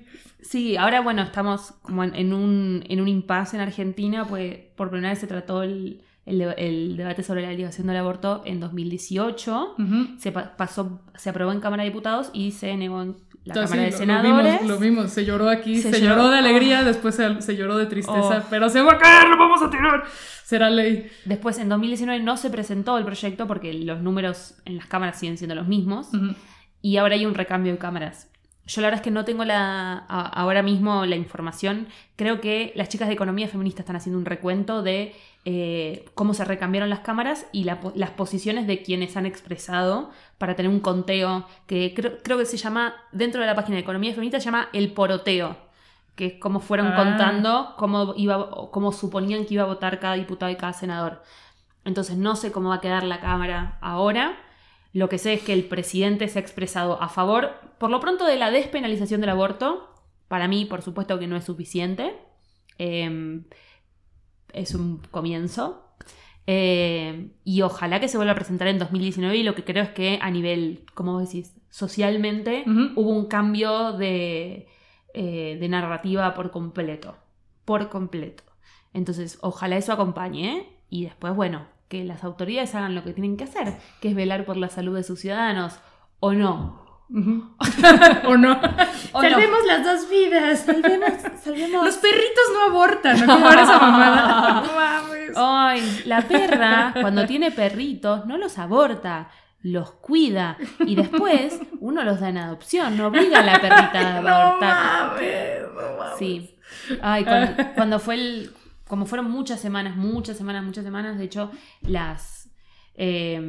[SPEAKER 3] Sí, ahora bueno, estamos como en, en un, en un impasse en Argentina, pues por primera vez se trató el, el de- el debate sobre la legalización del aborto en 2018.
[SPEAKER 4] Ujú.
[SPEAKER 3] Se pa- pasó, se aprobó en Cámara de Diputados y se negó en la
[SPEAKER 4] Entonces,
[SPEAKER 3] Cámara de
[SPEAKER 4] sí,
[SPEAKER 3] Senadores.
[SPEAKER 4] Lo vimos, lo vimos, se lloró aquí, se,
[SPEAKER 3] Se
[SPEAKER 4] lloró,
[SPEAKER 3] lloró.
[SPEAKER 4] de alegría,
[SPEAKER 3] Oh.
[SPEAKER 4] después se, se lloró de tristeza,
[SPEAKER 3] Oh.
[SPEAKER 4] pero se va a caer, lo vamos a tirar. Será ley.
[SPEAKER 3] Después, en 2019 no se presentó el proyecto porque los números en las cámaras siguen siendo los mismos. Y ahora hay un recambio de cámaras. Yo la verdad es que no tengo la, a- ahora mismo la información. Creo que las chicas de economía feminista están haciendo un recuento de eh, cómo se recambiaron las cámaras y la las posiciones de quienes han expresado para tener un conteo que creo, creo que se llama, dentro de la página de economía feminista, se llama el poroteo, que es cómo fueron
[SPEAKER 4] Ah.
[SPEAKER 3] contando cómo, iba, cómo suponían que iba a votar cada diputado y cada senador. Entonces no sé cómo va a quedar la Cámara ahora. Lo que sé es que el presidente se ha expresado a favor, por lo pronto, de la despenalización del aborto. Para mí, por supuesto que no es suficiente. Eh, es un comienzo. Eh, y ojalá que se vuelva a presentar en 2019 y lo que creo es que a nivel, como vos decís, socialmente hubo un cambio de, eh, de narrativa por completo. Por completo. Entonces, ojalá eso acompañe. ¿eh? Y después, bueno, que las autoridades hagan lo que tienen que hacer, que es velar por la salud de sus ciudadanos. ¿O no?
[SPEAKER 4] ¿O no?
[SPEAKER 3] ¿O no?
[SPEAKER 4] las dos vidas.
[SPEAKER 3] Salvemos, salvemos.
[SPEAKER 4] Los perritos no abortan, ¿no? ¿Cómo era esa mamada? No mames.
[SPEAKER 3] Ay, la perra, cuando tiene perritos, no los aborta, los cuida. Y después uno los da en adopción, no obliga a la perrita a
[SPEAKER 4] No
[SPEAKER 3] abortar.
[SPEAKER 4] mames, no mames.
[SPEAKER 3] Sí. Ay, cuando, cuando fue el. Como fueron muchas semanas, muchas semanas, muchas semanas, de hecho, las. eh,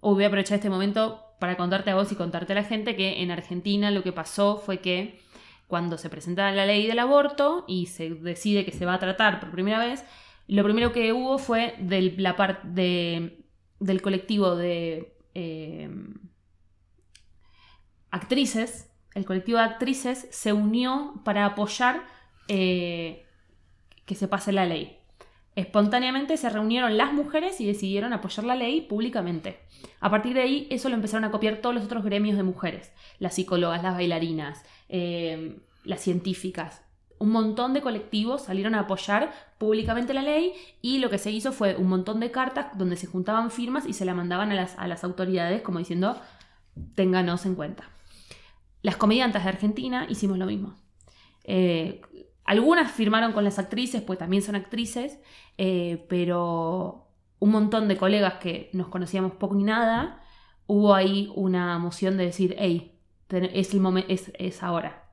[SPEAKER 3] voy a aprovechar este momento para contarte a vos y contarte a la gente que en Argentina lo que pasó fue que cuando se presenta la ley del aborto y se decide que se va a tratar por primera vez, lo primero que hubo fue del, la parte de, del colectivo de eh, actrices, el colectivo de actrices se unió para apoyar eh, que se pase la ley. Espontáneamente se reunieron las mujeres y decidieron apoyar la ley públicamente. A partir de ahí, eso lo empezaron a copiar todos los otros gremios de mujeres, las psicólogas, las bailarinas, eh, las científicas. Un montón de colectivos salieron a apoyar públicamente la ley y lo que se hizo fue un montón de cartas donde se juntaban firmas y se la mandaban a las, a las autoridades como diciendo, ténganos en cuenta. Las comediantes de Argentina hicimos lo mismo. Eh, algunas firmaron con las actrices, pues también son actrices, eh, pero un montón de colegas que nos conocíamos poco ni nada, hubo ahí una moción de decir, hey, es, el momento, es, es ahora.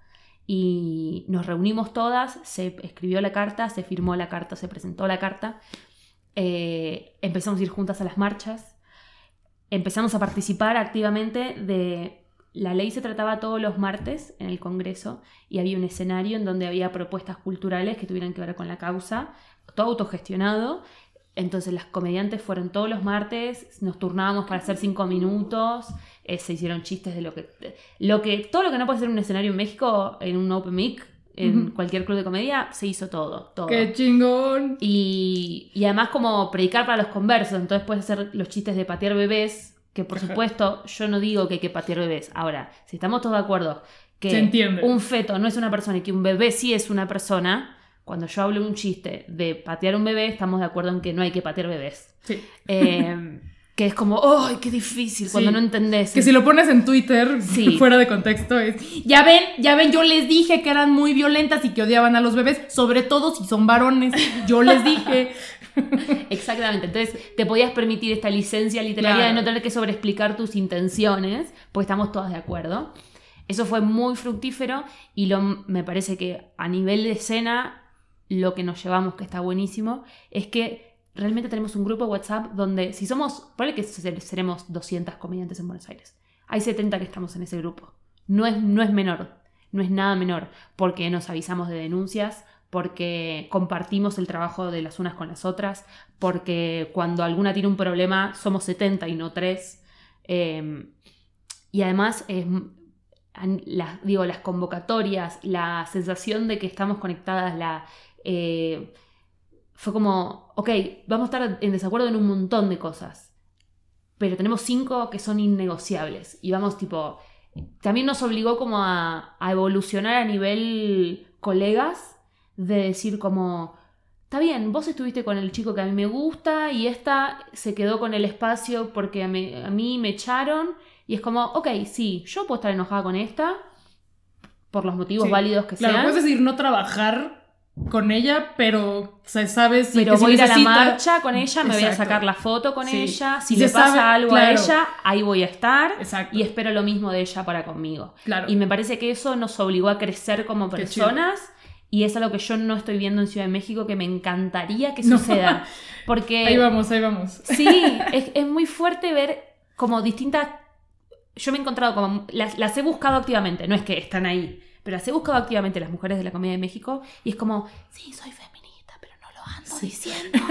[SPEAKER 3] Y nos reunimos todas, se escribió la carta, se firmó la carta, se presentó la carta, eh, empezamos a ir juntas a las marchas, empezamos a participar activamente de la ley se trataba todos los martes en el Congreso y había un escenario en donde había propuestas culturales que tuvieran que ver con la causa, todo autogestionado. Entonces las comediantes fueron todos los martes, nos turnábamos para hacer cinco minutos, eh, se hicieron chistes de lo que, lo que, todo lo que no puede ser un escenario en México, en un open mic, en cualquier club de comedia, se hizo todo, todo.
[SPEAKER 4] ¡Qué chingón!
[SPEAKER 3] Y, y además como predicar para los conversos, entonces puedes hacer los chistes de patear bebés, que por supuesto yo no digo que hay que patear bebés. Ahora, si estamos todos de acuerdo que un feto no es una persona y que un bebé sí es una persona, cuando yo hablo un chiste de patear un bebé, estamos de acuerdo en que no hay que patear bebés.
[SPEAKER 4] Sí.
[SPEAKER 3] Eh, que es como, ¡ay, qué difícil! Cuando no entendés.
[SPEAKER 4] Que si lo pones en Twitter, fuera de contexto, es. Ya ven, ya ven, yo les dije que eran muy violentas y que odiaban a los bebés, sobre todo si son varones. Yo les dije.
[SPEAKER 3] Exactamente. Entonces, te podías permitir esta licencia literaria de no tener que sobreexplicar tus intenciones, porque estamos todas de acuerdo. Eso fue muy fructífero y lo, me parece que a nivel de escena, lo que nos llevamos, que está buenísimo, es que realmente tenemos un grupo de WhatsApp donde, si somos, probable que seremos 200 comediantes en Buenos Aires. Hay 70 que estamos en ese grupo. No es, no es menor, no es nada menor, porque nos avisamos de denuncias, porque compartimos el trabajo de las unas con las otras, porque cuando alguna tiene un problema somos 70 y no 3. Em, y además, las, digo, las convocatorias, la sensación de que estamos conectadas, la, eh, fue como, ok, vamos a estar en desacuerdo en un montón de cosas, pero tenemos cinco que son innegociables y vamos tipo, también nos obligó como a, a evolucionar a nivel colegas de decir como, está bien, vos estuviste con el chico que a mí me gusta y esta se quedó con el espacio porque a, mí me echaron y es como, ok, sí, yo puedo estar enojada con esta por los motivos válidos que
[SPEAKER 4] claro,
[SPEAKER 3] sean.
[SPEAKER 4] puedes decir no trabajar con ella, pero se sabe si
[SPEAKER 3] Pero voy a ir a la marcha con ella, me voy a sacar la foto con ella, si le pasa algo a ella, ahí voy a estar y espero lo mismo de ella para conmigo.
[SPEAKER 4] Claro.
[SPEAKER 3] Y me parece que eso nos obligó a crecer como personas y es algo que yo no estoy viendo en Ciudad de México que me encantaría que suceda. Porque.
[SPEAKER 4] Ahí vamos, ahí vamos.
[SPEAKER 3] Sí, es, muy fuerte ver como distintas. Yo me he encontrado como. Las, he buscado activamente, no es que están ahí, pero las he buscado activamente las mujeres de la Comedia de México y es como, sí, soy feminista, pero no lo ando diciendo.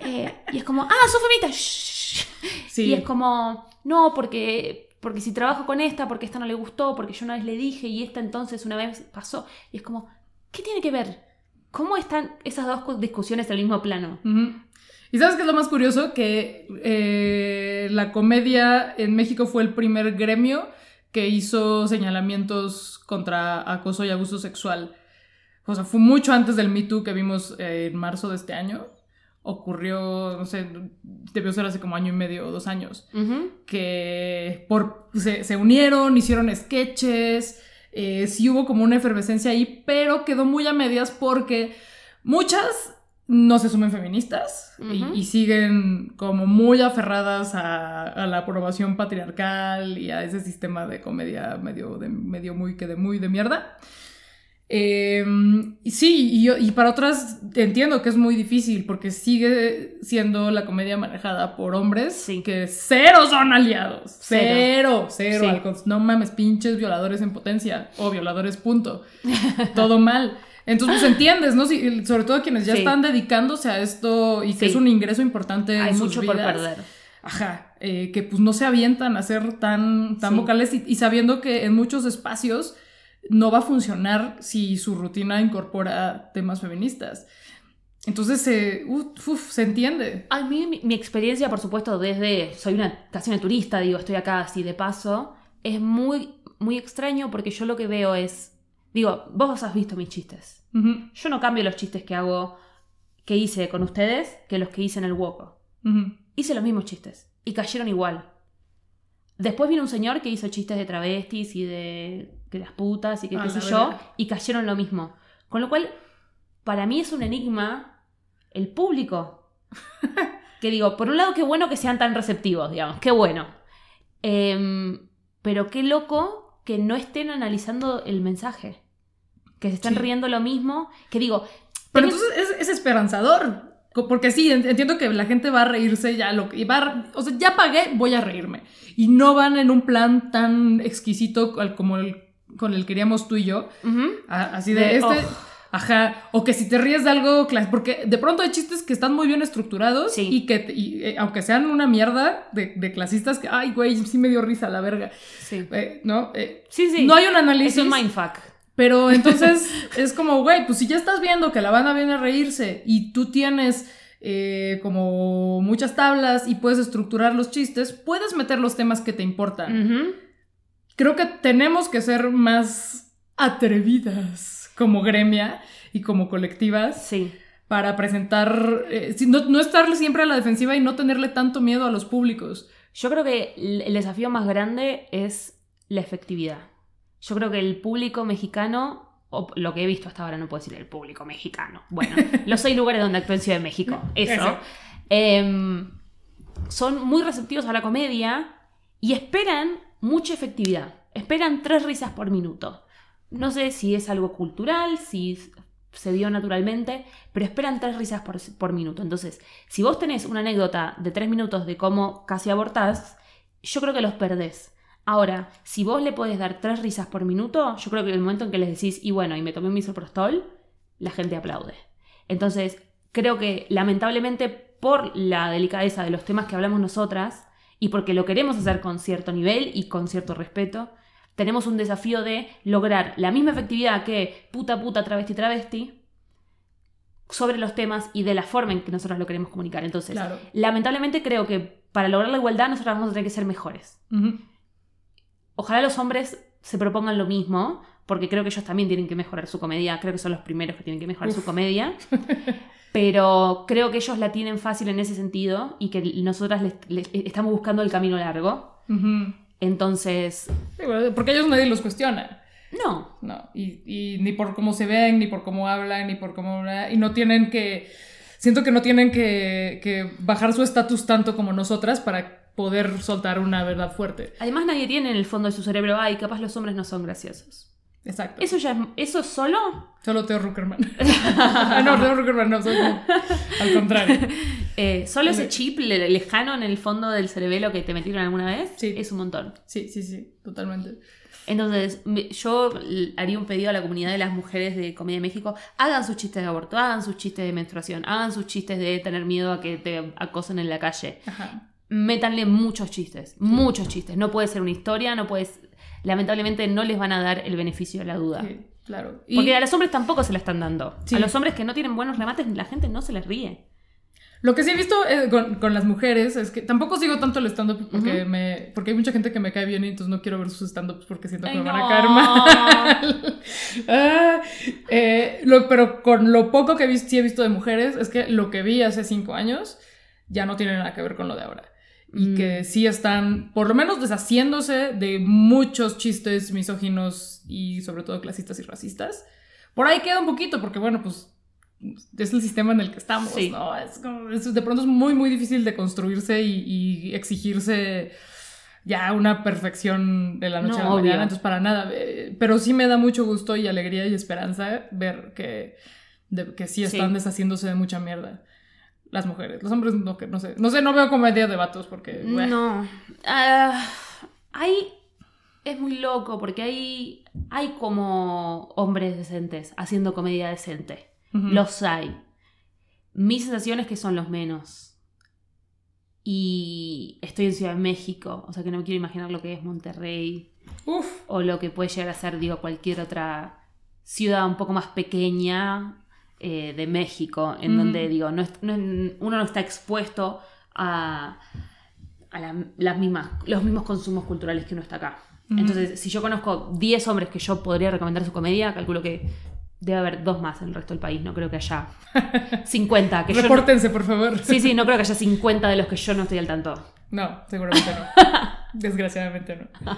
[SPEAKER 3] Eh, y es como, ah, soy feminista. Sí. Y es como, no, porque porque si trabajo con esta, porque esta no le gustó, porque yo una vez le dije y esta entonces una vez pasó. Y es como, ¿Qué tiene que ver? ¿Cómo están esas dos discusiones en el mismo plano?
[SPEAKER 4] Y sabes qué es lo más curioso? Que eh, la comedia en México fue el primer gremio que hizo señalamientos contra acoso y abuso sexual. O sea, fue mucho antes del Me Too que vimos eh, en marzo de este año. Ocurrió, no sé, debió ser hace como año y medio o dos años. Que por, se, se unieron, hicieron sketches, eh, sí hubo como una efervescencia ahí, pero quedó muy a medias porque muchas no se sumen feministas y, siguen como muy aferradas a, la aprobación patriarcal y a ese sistema de comedia medio, de, medio muy que de muy de mierda. Eh, y sí, y, yo- y para otras entiendo que es muy difícil porque sigue siendo la comedia manejada por hombres
[SPEAKER 3] Sí.
[SPEAKER 4] que cero son aliados. Cero,
[SPEAKER 3] Cero. Sí.
[SPEAKER 4] no mames, pinches violadores en potencia o violadores, punto. Todo mal. Entonces, pues entiendes, ¿no? Si- sobre todo quienes ya
[SPEAKER 3] Sí.
[SPEAKER 4] están dedicándose a esto y que es un ingreso importante
[SPEAKER 3] Hay
[SPEAKER 4] en sus
[SPEAKER 3] mucho por
[SPEAKER 4] vidas.
[SPEAKER 3] perder.
[SPEAKER 4] Ajá, eh, que pues no se avientan a ser tan, tan vocales y, y sabiendo que en muchos espacios no va a funcionar si su rutina incorpora temas feministas. Entonces, eh, uf, uf, se entiende.
[SPEAKER 3] A mí, mi, mi experiencia, por supuesto, desde. Soy una casi una turista, digo, estoy acá así de paso. Es muy, muy extraño porque yo lo que veo es. Digo, vos has visto mis chistes. Yo no cambio los chistes que hago, que hice con ustedes, que los que hice en el Woco.
[SPEAKER 4] ujú.
[SPEAKER 3] Hice los mismos chistes y cayeron igual. Después vino un señor que hizo chistes de travestis y de, de las putas y que
[SPEAKER 4] A
[SPEAKER 3] qué sé yo, y cayeron lo mismo. Con lo cual, para mí es un enigma el público. que digo, por un lado, qué bueno que sean tan receptivos, digamos, qué bueno. Em, pero qué loco que no estén analizando el mensaje. Que se están
[SPEAKER 4] Sí.
[SPEAKER 3] riendo lo mismo. Que digo,
[SPEAKER 4] Pero entonces es, es esperanzador. Porque sí, en- entiendo que la gente va a reírse ya lo que y va a- o sea, ya pagué, voy a reírme. Y no van en un plan tan exquisito como el con el que queríamos tú y yo. A- Así de,
[SPEAKER 3] De,
[SPEAKER 4] este.
[SPEAKER 3] oh.
[SPEAKER 4] Ajá. O que si te ríes de algo. Porque de pronto hay chistes que están muy bien estructurados.
[SPEAKER 3] Sí.
[SPEAKER 4] Y que, y, eh, aunque sean una mierda de, de clasistas, que, ay, güey, sí me dio risa la verga.
[SPEAKER 3] sí.
[SPEAKER 4] Eh, ¿No? Eh,
[SPEAKER 3] Sí, sí.
[SPEAKER 4] No hay un
[SPEAKER 3] es
[SPEAKER 4] análisis.
[SPEAKER 3] un mindfuck.
[SPEAKER 4] Pero entonces es como, güey, pues si ya estás viendo que la banda viene a reírse y tú tienes como muchas tablas y puedes estructurar los chistes, puedes meter los temas que te importan.
[SPEAKER 3] Ujú.
[SPEAKER 4] Creo que tenemos que ser más atrevidas como gremia y como colectivas
[SPEAKER 3] Sí.
[SPEAKER 4] para presentar, eh, no, no estar siempre a la defensiva y no tenerle tanto miedo a los públicos.
[SPEAKER 3] Yo creo que el desafío más grande es la efectividad. Yo creo que el público mexicano, o lo que he visto hasta ahora, no puedo decir el público mexicano. Bueno, los seis lugares donde actúo en Ciudad de México, eso.
[SPEAKER 4] Eso.
[SPEAKER 3] Em, son muy receptivos a la comedia y esperan mucha efectividad. Esperan tres risas por minuto. No sé si es algo cultural, si se dio naturalmente, pero esperan tres risas por, minuto. Entonces, si vos tenés una anécdota de tres minutos de cómo casi abortás, yo creo que los perdés. Ahora, si vos le podés dar tres risas por minuto, yo creo que en el momento en que les decís, y bueno, y me tomé un misoprostol, la gente aplaude. Entonces, creo que lamentablemente por la delicadeza de los temas que hablamos nosotras, y porque lo queremos hacer con cierto nivel y con cierto respeto, tenemos un desafío de lograr la misma efectividad que puta, puta, travesti, travesti sobre los temas y de la forma en que nosotros lo queremos comunicar. Entonces,
[SPEAKER 4] Claro.
[SPEAKER 3] lamentablemente creo que para lograr la igualdad nosotros vamos a tener que ser mejores. Ojalá los hombres se propongan lo mismo, porque creo que ellos también tienen que mejorar su comedia, creo que son los primeros que tienen que mejorar su comedia, pero creo que ellos la tienen fácil en ese sentido y que nosotras les- les- estamos buscando el camino largo. Entonces,
[SPEAKER 4] Porque ellos nadie los cuestiona.
[SPEAKER 3] no,
[SPEAKER 4] No, y, y ni por cómo se ven, ni por cómo hablan, ni por cómo... Y no tienen que... Siento que no tienen que, que bajar su estatus tanto como nosotras para poder soltar una verdad fuerte.
[SPEAKER 3] además nadie tiene en el fondo de su cerebro, ay, capaz los hombres no son graciosos.
[SPEAKER 4] Exacto.
[SPEAKER 3] Eso ya es- eso solo
[SPEAKER 4] Solo Teo Ruckerman. Ah, no, Teo Ruckerman no, soy como- al contrario.
[SPEAKER 3] Eh, solo ese
[SPEAKER 4] Le-
[SPEAKER 3] chip le- lejano en el fondo del cerebelo que te metieron alguna vez
[SPEAKER 4] Sí.
[SPEAKER 3] es un montón.
[SPEAKER 4] Sí, sí, sí, totalmente.
[SPEAKER 3] Entonces, yo haría un pedido a la comunidad de las mujeres de Comedia de México, hagan sus chistes de aborto, hagan sus chistes de menstruación, hagan sus chistes de tener miedo a que te acosen en la calle.
[SPEAKER 4] Ajá.
[SPEAKER 3] Métanle muchos chistes, muchos chistes. No puede ser una historia, no puedes... Lamentablemente no les van a dar el beneficio de la duda.
[SPEAKER 4] Sí, claro. Y
[SPEAKER 3] Porque a los hombres tampoco se la están dando.
[SPEAKER 4] Sí.
[SPEAKER 3] A los hombres que no tienen buenos remates, la gente no se les ríe.
[SPEAKER 4] lo que sí he visto eh, con, con las mujeres es que tampoco sigo tanto el stand-up porque, me, porque hay mucha gente que me cae bien y entonces no quiero ver sus stand-ups porque siento que
[SPEAKER 3] Ay,
[SPEAKER 4] me van
[SPEAKER 3] no.
[SPEAKER 4] a caer mal. Ah, eh, lo- pero con lo poco que he visto, sí he visto de mujeres es que lo que vi hace cinco años ya no tiene nada que ver con lo de ahora. Y
[SPEAKER 3] Mm.
[SPEAKER 4] que sí están, por lo menos, deshaciéndose de muchos chistes misóginos y sobre todo clasistas y racistas. Por ahí queda un poquito, porque bueno, pues es el sistema en el que estamos,
[SPEAKER 3] Sí.
[SPEAKER 4] ¿no? Es como- es- de pronto es muy, muy difícil de construirse y, y exigirse ya una perfección de la noche
[SPEAKER 3] No,
[SPEAKER 4] a la
[SPEAKER 3] obvio.
[SPEAKER 4] mañana, entonces para nada. eh, Pero sí me da mucho gusto y alegría y esperanza ver que, de- que sí están
[SPEAKER 3] Sí.
[SPEAKER 4] deshaciéndose de mucha mierda. Las mujeres. Los hombres no, no sé. No sé, no veo comedia de vatos porque...
[SPEAKER 3] No. Ah, hay. Es muy loco porque hay. Hay como hombres decentes haciendo comedia decente. Los hay. Mi sensación es que son los menos. Y estoy en Ciudad de México, o sea que no me quiero imaginar lo que es Monterrey
[SPEAKER 4] Uf.
[SPEAKER 3] o lo que puede llegar a ser, digo, cualquier otra ciudad un poco más pequeña eh, de México, en
[SPEAKER 4] Mm.
[SPEAKER 3] donde, digo, no es- no uno no está expuesto a, a la- las mismas, los mismos consumos culturales que uno está acá. Entonces, si yo conozco 10 hombres que yo podría recomendar su comedia, calculo que debe haber dos más en el resto del país, no creo que haya 50. Que yo no-
[SPEAKER 4] Repórtense, por favor.
[SPEAKER 3] Sí, sí, no creo que haya 50 de los que yo no estoy al tanto.
[SPEAKER 4] No, seguramente no. Desgraciadamente no.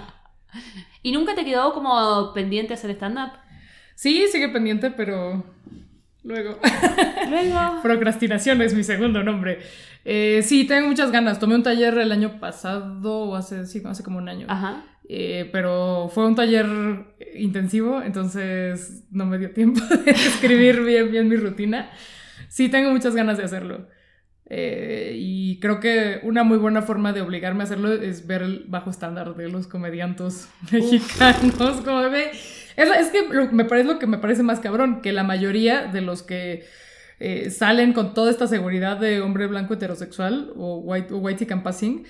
[SPEAKER 3] ¿Y nunca te quedó como pendiente hacer stand-up?
[SPEAKER 4] Sí, sigue pendiente, pero luego.
[SPEAKER 3] Luego.
[SPEAKER 4] Procrastinación es mi segundo nombre. Eh, sí, tengo muchas ganas. Tomé un taller el año pasado, o hace, sí, hace como un año.
[SPEAKER 3] Ajá.
[SPEAKER 4] Eh, pero fue un taller intensivo, entonces no me dio tiempo de escribir bien, bien mi rutina. Sí, tengo muchas ganas de hacerlo. Eh, y creo que una muy buena forma de obligarme a hacerlo es ver el bajo estándar de los comediantes mexicanos. Como de, es, es que lo- me parece lo que me parece más cabrón, que la mayoría de los que eh, salen con toda esta seguridad de hombre blanco heterosexual o white, o white passing,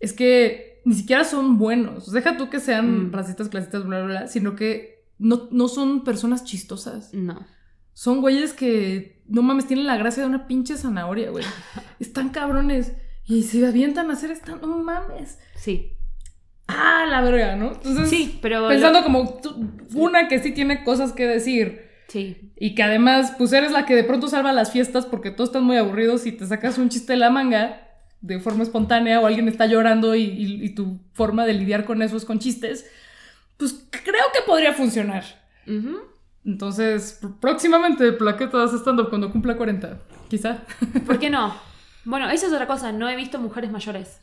[SPEAKER 4] es que ni siquiera son buenos. Deja tú que sean
[SPEAKER 3] Mm.
[SPEAKER 4] racistas, clasistas, bla, bla, bla, sino que no, no son personas chistosas.
[SPEAKER 3] No.
[SPEAKER 4] Son güeyes que, no mames, tienen la gracia de una pinche zanahoria, güey. Están cabrones. Y se avientan a hacer esta, no mames.
[SPEAKER 3] Sí.
[SPEAKER 4] Ah, la verga, ¿no? Entonces,
[SPEAKER 3] Sí, pero.
[SPEAKER 4] pensando
[SPEAKER 3] lo-
[SPEAKER 4] como tú- una que sí tiene cosas que decir.
[SPEAKER 3] Sí.
[SPEAKER 4] Y que además, pues eres la que de pronto salva las fiestas porque todos están muy aburridos y te sacas un chiste de la manga de forma espontánea o alguien está llorando y, y- y tu forma de lidiar con eso es con chistes, pues creo que podría funcionar. Entonces, pr- próximamente plaquetas stand-up cuando cumpla 40, quizá.
[SPEAKER 3] ¿Por qué no? Bueno, esa es otra cosa. No he visto mujeres mayores.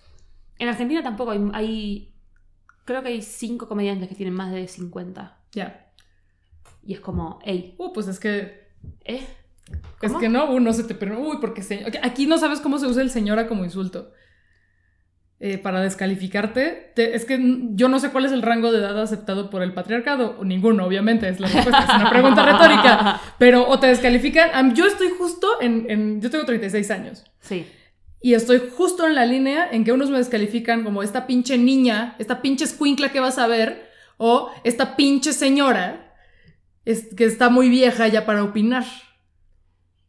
[SPEAKER 3] En Argentina tampoco hay. hay- creo que hay cinco comediantes que tienen más de 50.
[SPEAKER 4] ya.
[SPEAKER 3] Y es como, hey,
[SPEAKER 4] Uh, pues es que
[SPEAKER 3] ¿eh?
[SPEAKER 4] Es que no, uh, no se te permite. Uy, porque se- aquí no sabes cómo se usa el señora como insulto. Eh, para descalificarte, te- es que yo no sé cuál es el rango de edad aceptado por el patriarcado. O ninguno, obviamente, es la respuesta. Es una pregunta retórica. Pero o te descalifican. yo estoy justo en, en- Yo tengo 36 años.
[SPEAKER 3] Sí.
[SPEAKER 4] Y estoy justo en la línea en que unos me descalifican como esta pinche niña, esta pinche escuincla que vas a ver, o esta pinche señora es- que está muy vieja ya para opinar.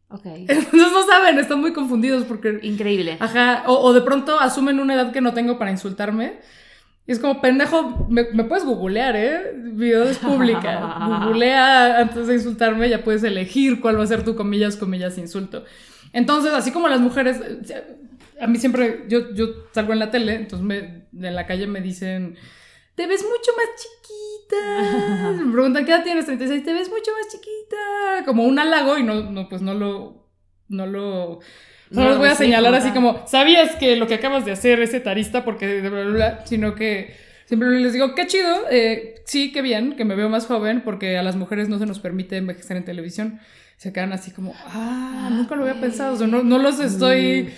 [SPEAKER 3] Ok.
[SPEAKER 4] Entonces no saben, están muy confundidos porque...
[SPEAKER 3] Increíble.
[SPEAKER 4] Ajá, o, o de pronto asumen una edad que no tengo para insultarme. Y es como, pendejo, me, me puedes googlear, ¿eh? Video es pública. Googlea antes de insultarme, ya puedes elegir cuál va a ser tu comillas, comillas, insulto. Entonces, así como las mujeres, eh, a mí siempre, yo, yo salgo en la tele, entonces me, en la calle me dicen, te ves mucho más chiquita. Me preguntan, ¿qué edad tienes? 36, te ves mucho más chiquita. Como un halago y no, no pues no lo, no lo... No
[SPEAKER 3] No
[SPEAKER 4] los voy a señalar así como, ¿sabías que lo que acabas de hacer es etarista? Porque bla, bla, bla, sino que siempre les digo, qué chido, eh, sí, qué bien, que me veo más joven, porque a las mujeres no se nos permite envejecer en televisión. Se quedan así como, ah, nunca lo había pensado. O sea, no, no los estoy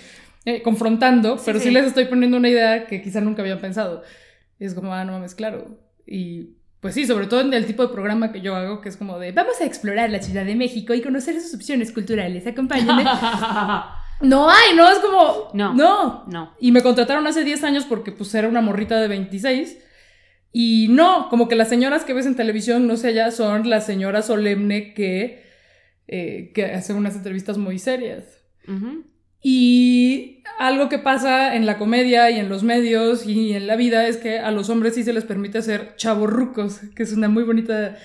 [SPEAKER 4] eh, confrontando, pero sí,
[SPEAKER 3] sí.
[SPEAKER 4] les estoy poniendo una idea que quizá nunca habían pensado. Y es como, ah, no mames, claro. Y pues sí, sobre todo en el tipo de programa que yo hago, que es como de, vamos a explorar la Ciudad de México y conocer sus opciones culturales, acompáñenme. No hay, no, es como.
[SPEAKER 3] No.
[SPEAKER 4] No.
[SPEAKER 3] no.
[SPEAKER 4] Y me contrataron hace 10 años porque pues era una morrita de 26. Y no, como que las señoras que ves en televisión, no sé ya, son la señora solemne que, eh, que hace unas entrevistas muy serias.
[SPEAKER 3] Ujú.
[SPEAKER 4] Y algo que pasa en la comedia y en los medios y en la vida es que a los hombres sí se les permite ser chavorrucos, que es una muy bonita,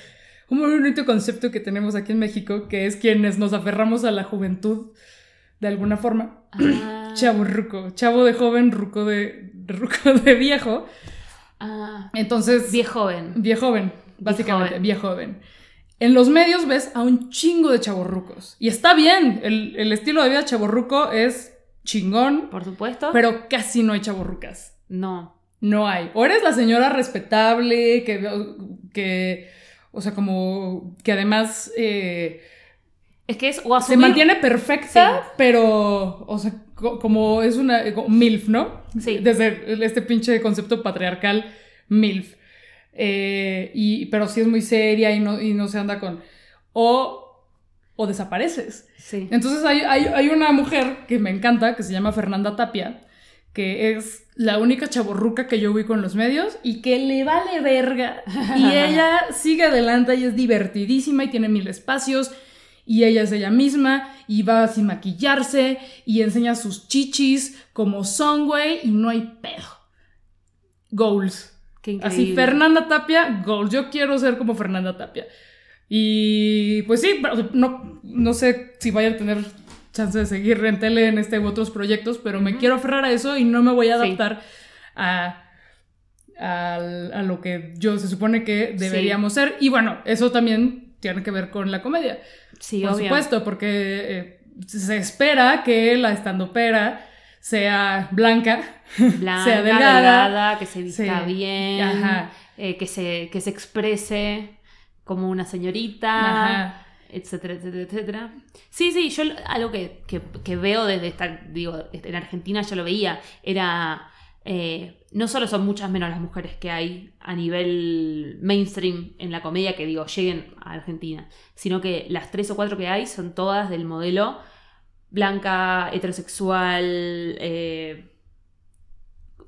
[SPEAKER 4] un muy bonito concepto que tenemos aquí en México, que es quienes nos aferramos a la juventud de alguna forma.
[SPEAKER 3] Ah.
[SPEAKER 4] Chavo ruco, chavo de joven, ruco de, ruco de viejo.
[SPEAKER 3] Ah.
[SPEAKER 4] Entonces,
[SPEAKER 3] Viejo joven.
[SPEAKER 4] viejo joven, básicamente,
[SPEAKER 3] joven.
[SPEAKER 4] En los medios ves a un chingo de chavorrucos. Y está bien, el, el estilo de vida chavorruco es chingón,
[SPEAKER 3] Por supuesto.
[SPEAKER 4] pero casi no hay chavorrucas.
[SPEAKER 3] no.
[SPEAKER 4] No hay. O eres la señora respetable, que, que o sea, como que además eh,
[SPEAKER 3] Es que es o
[SPEAKER 4] se
[SPEAKER 3] asumir-
[SPEAKER 4] mantiene perfecta,
[SPEAKER 3] Sí.
[SPEAKER 4] pero, o sea, co- como es una como MILF, ¿no?
[SPEAKER 3] Sí.
[SPEAKER 4] Desde este pinche concepto patriarcal MILF. Eh, y, pero sí es muy seria y no, y no se anda con... O, o desapareces.
[SPEAKER 3] Sí.
[SPEAKER 4] Entonces hay, hay, hay una mujer que me encanta, que se llama Fernanda Tapia, que es la única chaborruca que yo ubico en los medios y que le vale verga. Y ella sigue adelante y es divertidísima y tiene mil espacios. Y ella es ella misma y va sin maquillarse y enseña sus chichis como son, güey, y no hay pedo. Goals.
[SPEAKER 3] Qué
[SPEAKER 4] Así. Fernanda Tapia, goals. Yo quiero ser como Fernanda Tapia. Y pues sí, no, no sé si vaya a tener chance de seguir en tele en este u otros proyectos, pero me quiero aferrar a eso y no me voy a
[SPEAKER 3] Sí.
[SPEAKER 4] adaptar a, a lo que yo se supone que deberíamos ser. Y bueno, eso también tiene que ver con la comedia.
[SPEAKER 3] Sí,
[SPEAKER 4] por
[SPEAKER 3] obvio.
[SPEAKER 4] supuesto, porque eh, se espera que la estandopera sea blanca,
[SPEAKER 3] Blanca,
[SPEAKER 4] sea delgada,
[SPEAKER 3] delgada, que se vista
[SPEAKER 4] Sí.
[SPEAKER 3] bien,
[SPEAKER 4] Ajá.
[SPEAKER 3] eh, que, se, que se exprese como una señorita,
[SPEAKER 4] Ajá.
[SPEAKER 3] etcétera, etcétera, etcétera. Sí, sí, yo algo que, que- que veo desde esta, digo, en Argentina yo lo veía, era, eh, no solo son muchas menos las mujeres que hay a nivel mainstream en la comedia que digo, lleguen a Argentina, sino que las tres o cuatro que hay son todas del modelo blanca, heterosexual, eh,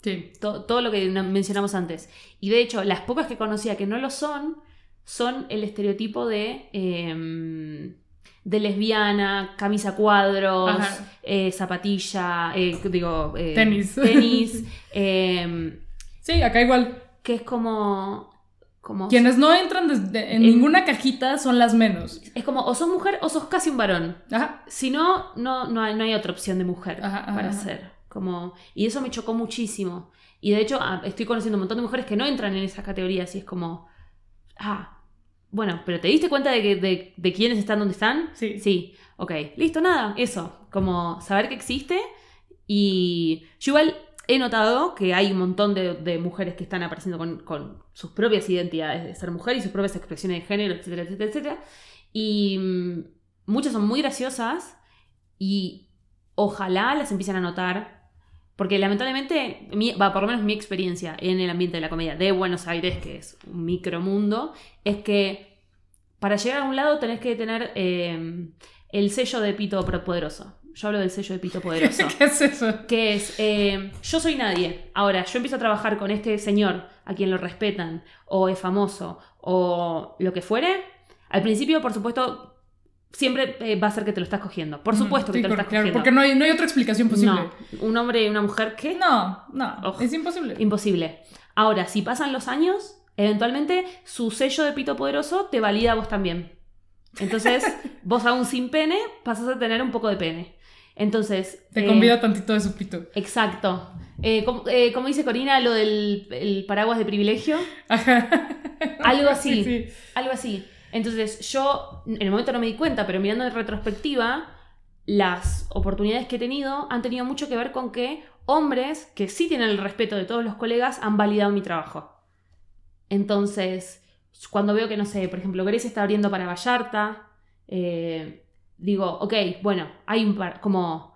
[SPEAKER 4] Sí.
[SPEAKER 3] to- todo lo que mencionamos antes. Y de hecho, las pocas que conocía que no lo son, son el estereotipo de, eh, de lesbiana, camisa a cuadros, eh, zapatilla, eh, digo,
[SPEAKER 4] Tenis.
[SPEAKER 3] tenis, eh,
[SPEAKER 4] Sí, acá igual.
[SPEAKER 3] que es como... como
[SPEAKER 4] Quienes no entran desde- en
[SPEAKER 3] En-
[SPEAKER 4] ninguna cajita son las menos.
[SPEAKER 3] Es como o sos mujer o sos casi un varón.
[SPEAKER 4] Ajá.
[SPEAKER 3] Si no, no, no, hay, no hay otra opción de mujer
[SPEAKER 4] Ajá,
[SPEAKER 3] para
[SPEAKER 4] ajá.
[SPEAKER 3] ser. Como, y eso me chocó muchísimo. Y de hecho, ah, estoy conociendo un montón de mujeres que no entran en esas categorías y es como, ah, bueno, pero ¿te diste cuenta de, que, de, de quiénes están donde están?
[SPEAKER 4] Sí.
[SPEAKER 3] Sí, ok, listo, nada, eso. Como saber que existe y yo igual he notado que hay un montón de, mujeres que están apareciendo con, sus propias identidades de ser mujer y sus propias expresiones de género, etcétera, etcétera, etcétera. Y mm, muchas son muy graciosas y ojalá las empiecen a notar. Porque lamentablemente, va, por lo menos mi experiencia en el ambiente de la comedia de Buenos Aires, que es un micromundo, es que para llegar a un lado tenés que tener eh, el sello de pito poderoso. Yo hablo del sello de pito poderoso
[SPEAKER 4] ¿Qué es eso?
[SPEAKER 3] que es, eh, yo soy nadie. Ahora, yo empiezo a trabajar con este señor a quien lo respetan, o es famoso, o lo que fuere. Al principio, por supuesto, siempre eh, va a ser que te lo estás cogiendo. Por supuesto que
[SPEAKER 4] Sí,
[SPEAKER 3] te lo estás
[SPEAKER 4] claro,
[SPEAKER 3] cogiendo.
[SPEAKER 4] porque no hay, no hay otra explicación posible.
[SPEAKER 3] No, un hombre y una mujer, ¿qué?
[SPEAKER 4] No, no,
[SPEAKER 3] Ojo.
[SPEAKER 4] es imposible.
[SPEAKER 3] Imposible. Ahora, si pasan los años, eventualmente su sello de pito poderoso te valida a vos también. Entonces, vos aún sin pene, pasas a tener un poco de pene. Entonces.
[SPEAKER 4] Te
[SPEAKER 3] eh,
[SPEAKER 4] convida tantito de su pito.
[SPEAKER 3] Exacto. Eh, como, eh, como dice Corina, lo del el paraguas de privilegio.
[SPEAKER 4] Ajá.
[SPEAKER 3] Algo así.
[SPEAKER 4] Sí, sí.
[SPEAKER 3] Algo así. Entonces, yo en el momento no me di cuenta, pero mirando en retrospectiva, las oportunidades que he tenido han tenido mucho que ver con que hombres que sí tienen el respeto de todos los colegas han validado mi trabajo. Entonces, cuando veo que, no sé, por ejemplo, Grecia está abriendo para Vallarta, eh, digo, ok, bueno, hay un par, como.